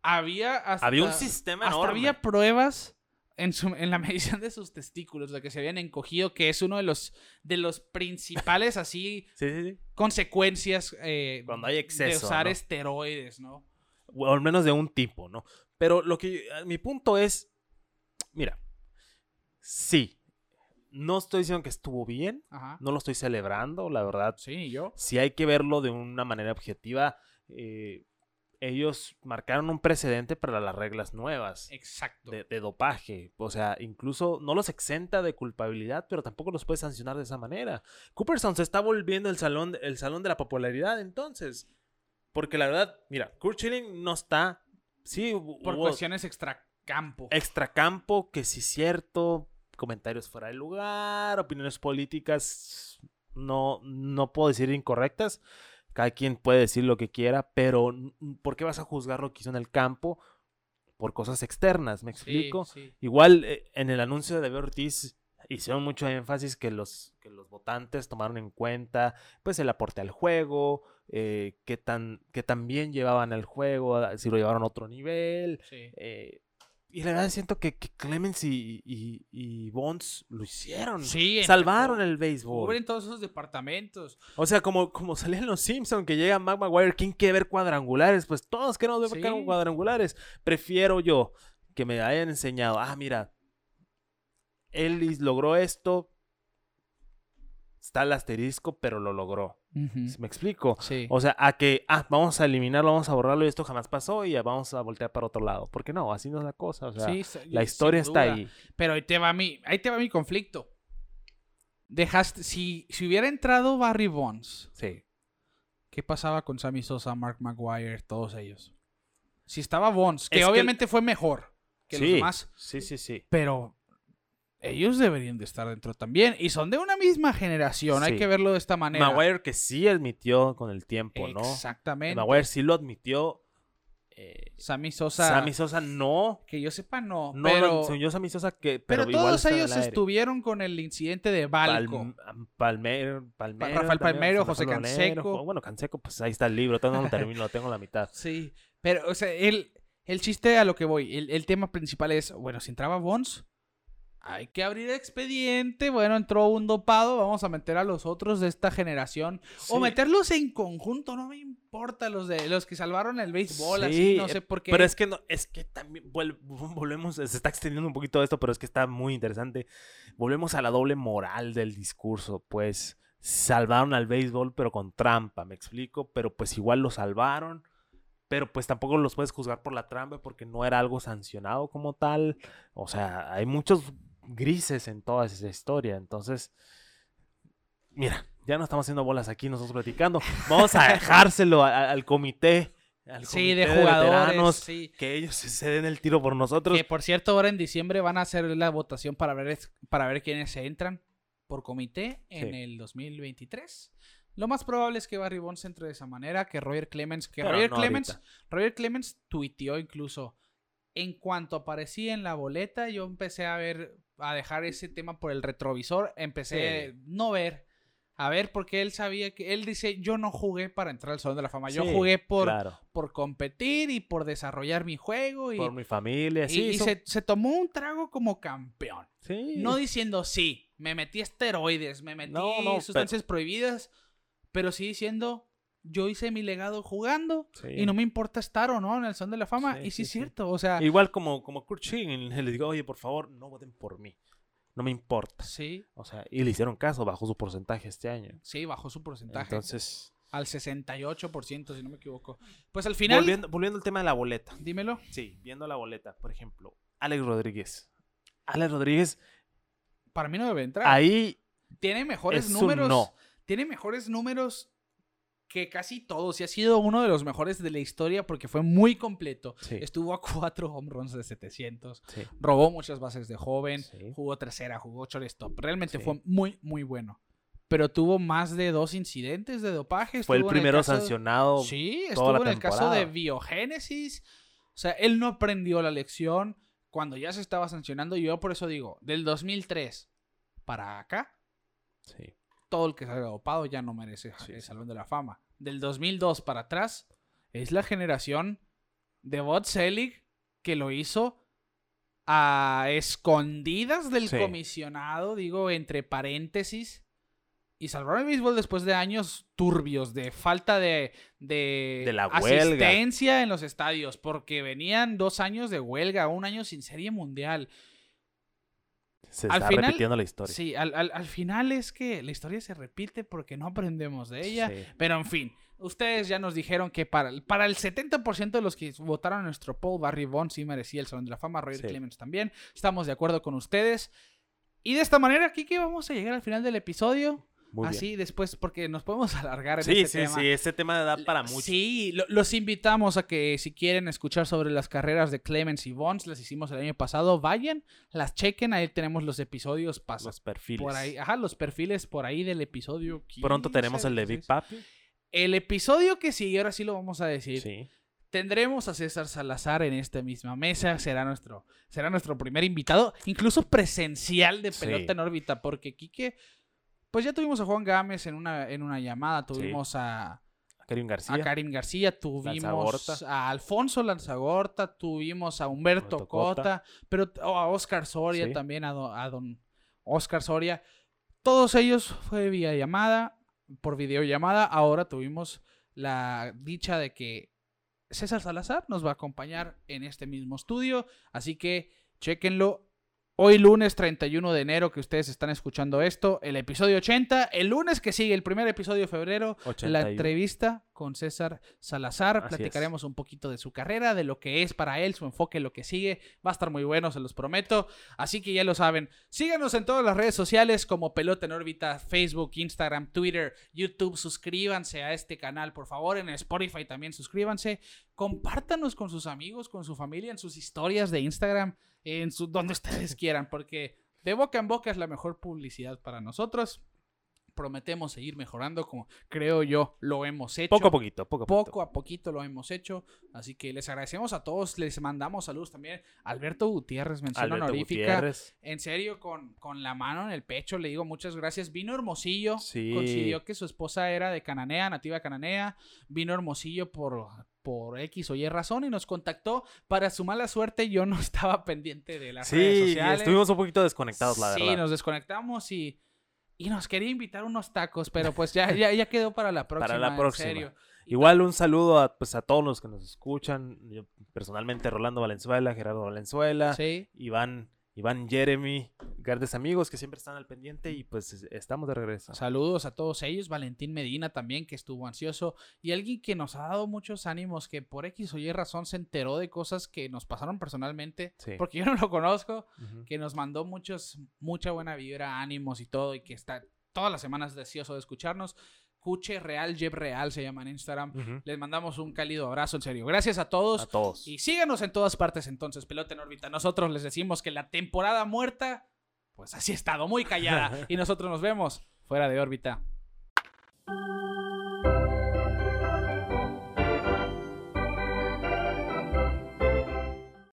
A: había hasta,
B: había un sistema
A: hasta
B: enorme.
A: había pruebas en, su, en la medición de sus testículos, de que se habían encogido, que es uno de los, de los principales así
B: Sí, sí, sí.
A: consecuencias eh,
B: Cuando hay
A: de
B: exceso,
A: usar
B: ¿no?
A: esteroides, ¿no?
B: O al menos de un tipo, ¿no? Pero lo que mi punto es, mira, sí, no estoy diciendo que estuvo bien,
A: Ajá.
B: no lo estoy celebrando, la verdad.
A: Sí, yo.
B: Si hay que verlo de una manera objetiva, eh, ellos marcaron un precedente para las reglas nuevas
A: Exacto.
B: de, de dopaje. O sea, incluso no los exenta de culpabilidad, pero tampoco los puede sancionar de esa manera. Cooperstown se está volviendo el salón, el salón de la popularidad entonces. Porque la verdad, mira, Kurt Schilling no está. Sí,
A: Por
B: hubo
A: cuestiones extracampo.
B: extracampo, que sí es cierto, comentarios fuera de lugar, opiniones políticas, no, no puedo decir incorrectas. Cada quien puede decir lo que quiera, pero ¿por qué vas a juzgar lo que hizo en el campo por cosas externas? ¿Me explico?
A: sí.
B: Igual eh, en el anuncio de David Ortiz hicieron mucho énfasis que los, que los votantes tomaron en cuenta pues el aporte al juego, eh, qué tan, qué tan bien llevaban el juego, si lo llevaron a otro nivel.
A: sí.
B: eh, y la verdad siento que, que Clemens y, y, y Bonds lo hicieron.
A: Sí,
B: Salvaron el béisbol.
A: Cubren todos esos departamentos.
B: O sea, como, como salían los Simpsons, que llega Mac Maguire, ¿quién quiere ver cuadrangulares? Pues todos queremos ver
A: Sí.
B: cuadrangulares. Prefiero yo que me hayan enseñado, ah, mira, él is- logró esto, está el asterisco, pero lo logró. ¿Sí ¿Me explico?
A: Sí.
B: O sea, a que, ah, vamos a eliminarlo, vamos a borrarlo y esto jamás pasó y ya vamos a voltear para otro lado. Porque no, así no es la cosa. O sea,
A: Sí,
B: la historia está ahí.
A: Pero ahí te va mi, ahí te va mi conflicto. Dejaste, si, si hubiera entrado Barry Bonds,
B: Sí.
A: ¿qué pasaba con Sammy Sosa, Mark Maguire, todos ellos? Si estaba Bonds, que
B: Es que-
A: obviamente fue mejor que los demás,
B: sí, sí, sí.
A: pero ellos deberían de estar dentro también. Y son de una misma generación, hay que verlo de esta manera.
B: Maguire que sí admitió con el tiempo, ¿no?
A: Exactamente.
B: Maguire sí lo admitió. eh,
A: Sammy Sosa,
B: Sammy Sosa no.
A: que yo sepa no,
B: No,
A: pero,
B: no, yo Sammy Sosa que. Pero,
A: todos
B: el
A: ellos estuvieron con el incidente de Balco.
B: Palm- Palmero, Palmero,
A: Rafael Palmero, José Canseco.
B: Bueno, Canseco, pues ahí está el libro. Todavía no lo termino, lo tengo la mitad.
A: Sí, pero, o sea, el, el chiste a lo que voy, el, el tema principal es, bueno, si entraba Bonds, hay que abrir expediente, bueno, entró un dopado, vamos a meter a los otros de esta generación, o meterlos en conjunto, no me importa, los de los que salvaron el béisbol, así,
B: Sí,
A: no sé por qué.
B: Pero es que no, es que también volvemos, se está extendiendo un poquito esto, pero es que está muy interesante. Volvemos a la doble moral del discurso, pues salvaron al béisbol, pero con trampa, me explico, pero pues igual lo salvaron, pero pues tampoco los puedes juzgar por la trampa porque no era algo sancionado como tal. O sea, hay muchos grises en toda esa historia, entonces, mira, ya no estamos haciendo bolas aquí nosotros platicando, vamos a dejárselo a- a- al comité. al
A: sí, de jugadores, sí.
B: que ellos se den el tiro por nosotros.
A: Que por cierto, ahora en diciembre van a hacer la votación para ver, para ver quiénes se entran por comité en
B: Sí.
A: el 2023. Lo más probable es que Barry Bonds entre de esa manera, que Roger Clemens, que
B: Pero
A: Roger
B: no
A: Clemens,
B: ahorita.
A: Roger Clemens tuiteó incluso. En cuanto aparecía en la boleta, yo empecé a ver, a dejar ese tema por el retrovisor, empecé
B: Sí.
A: a no ver, a ver, porque él sabía que, él dice, yo no jugué para entrar al Salón de la Fama, yo
B: Sí,
A: jugué por,
B: claro,
A: por competir y por desarrollar mi juego y,
B: por mi familia,
A: y-
B: sí,
A: y
B: son-
A: se, se tomó un trago como campeón.
B: sí.
A: No diciendo sí, me metí esteroides, me metí
B: No, no,
A: sustancias prohibidas, pero sí diciendo yo hice mi legado jugando
B: Sí.
A: y no me importa estar o no en el Salón de la Fama.
B: Sí,
A: y sí,
B: sí,
A: es cierto, o sea,
B: Igual como, como Kurt Schilling, les digo, oye, por favor, no voten por mí. No me importa.
A: sí,
B: O sea, y le hicieron caso, bajó su porcentaje este año.
A: sí, bajó su porcentaje
B: Entonces,
A: al 68%, si no me equivoco. Pues al final,
B: volviendo, volviendo al tema de la boleta.
A: dímelo.
B: Sí, viendo la boleta, por ejemplo, Alex Rodríguez. Alex Rodríguez,
A: Para mí no debe entrar.
B: ahí
A: tiene mejores números.
B: no.
A: Tiene mejores números que casi todos. Y ha sido uno de los mejores de la historia porque fue muy completo.
B: Sí.
A: Estuvo a cuatro home runs de 700.
B: Sí.
A: Robó muchas bases de joven.
B: Sí.
A: Jugó tercera, jugó shortstop. Realmente fue muy, muy bueno. Pero tuvo más de dos incidentes de dopaje.
B: Fue el primero
A: caso-
B: sancionado.
A: Sí,
B: toda
A: estuvo
B: la
A: en el caso de biogénesis. O sea, él no aprendió la lección cuando ya se estaba sancionando. Y yo por eso digo, del 2003 para acá,
B: Sí.
A: Todo el que salga dopado ya no merece
B: Sí,
A: el. Salón de la Fama. Del 2002 para atrás es la generación de Bot Selig que lo hizo a escondidas del
B: Sí.
A: comisionado, digo, entre paréntesis. Y salvaron el béisbol después de años turbios, de falta de, de,
B: De la huelga.
A: asistencia en los estadios, porque venían dos años de huelga, un año sin serie mundial.
B: Se
A: Al
B: está
A: final-
B: repitiendo la historia.
A: Sí, al, al- al final es que la historia se repite porque no aprendemos de ella.
B: Sí.
A: Pero en fin, ustedes ya nos dijeron que para, el- para el 70% de los que votaron en nuestro poll, Barry Bond sí merecía el Salón de la Fama, Roger
B: Sí.
A: Clemens también. Estamos de acuerdo con ustedes. Y de esta manera, aquí que vamos a llegar al final del episodio.
B: Muy bien.
A: Así después, porque nos podemos alargar en
B: Sí,
A: este
B: sí,
A: tema.
B: sí. Ese tema da para mucho.
A: Sí, lo- los invitamos a que si quieren escuchar sobre las carreras de Clemens y Bonds, las hicimos el año pasado, vayan, las chequen, ahí tenemos los episodios pasados.
B: Los perfiles.
A: Por ahí, ajá, los perfiles por ahí del episodio.
B: Pronto
A: 15,
B: tenemos el de Big
A: 16.
B: Papi.
A: El episodio que sigue, ahora sí lo vamos a decir.
B: Sí.
A: Tendremos a César Salazar en esta misma mesa. Será nuestro, será nuestro primer invitado, incluso presencial de
B: Sí.
A: pelota en órbita, porque Quique, pues ya tuvimos a Juan Gámez en una, en una llamada, tuvimos a,
B: Karim García.
A: a Karim García, tuvimos
B: Lanzagorta.
A: a Alfonso Lanzagorta, tuvimos a Humberto
B: Humberto
A: Cota,
B: Cota.
A: pero o a Oscar Soria
B: Sí.
A: también, a don, a don Oscar Soria. Todos ellos fue vía llamada, por videollamada. Ahora tuvimos la dicha de que César Salazar nos va a acompañar en este mismo estudio, así que chequenlo. Hoy lunes 31 de enero que ustedes están escuchando esto, el episodio 80, el lunes que sigue el primer episodio de febrero, la
B: 81.
A: entrevista con César Salazar.
B: Así
A: Platicaremos un poquito de su carrera, de lo que es para él, su enfoque, lo que sigue. Va a estar muy bueno, se los prometo. Así que ya lo saben. Síganos en todas las redes sociales como Pelota en órbita, Facebook, Instagram, Twitter, YouTube. Suscríbanse a este canal, por favor. En Spotify también suscríbanse. Compártanos con sus amigos, con su familia, en sus historias de Instagram, en su, donde ustedes quieran, porque de boca en boca es la mejor publicidad para nosotros. Prometemos seguir mejorando como creo yo lo hemos hecho.
B: Poco a poquito, poco a poquito.
A: Poco a poquito lo hemos hecho. Así que les agradecemos a todos. Les mandamos saludos también. Alberto Gutiérrez, mención
B: Alberto
A: honorífica.
B: Gutiérrez.
A: En serio, con, con la mano en el pecho, le digo muchas gracias. Vino Hermosillo.
B: Sí.
A: Que su esposa era de Cananea, nativa cananea. Vino Hermosillo por, por X o Y razón y nos contactó. Para su mala suerte, yo no estaba pendiente de las redes
B: Sí,
A: sociales.
B: estuvimos un poquito desconectados, la
A: sí,
B: verdad.
A: nos desconectamos y, y nos quería invitar unos tacos, pero pues ya, ya, ya quedó para la próxima.
B: la
A: en
B: próxima.
A: serio.
B: Igual un saludo a, pues, a todos los que nos escuchan. Yo, personalmente, Rolando Valenzuela, Gerardo Valenzuela,
A: Sí.
B: Iván, Iván Jeremy, grandes amigos que siempre están al pendiente y pues es- estamos de regreso.
A: Saludos a todos ellos, Valentín Medina también, que estuvo ansioso, y alguien que nos ha dado muchos ánimos, que por X o Y razón se enteró de cosas que nos pasaron personalmente,
B: Sí.
A: porque yo no lo conozco, que nos mandó muchos, mucha buena vibra, ánimos y todo, y que está todas las semanas deseoso de escucharnos. Cuche Real, Jeb Real se llama en Instagram. Les mandamos un cálido abrazo, en serio. Gracias a todos.
B: A todos.
A: Y síganos en todas partes entonces, pelota en órbita. Nosotros les decimos que la temporada muerta, pues así ha estado, muy callada. y nosotros nos vemos fuera de órbita.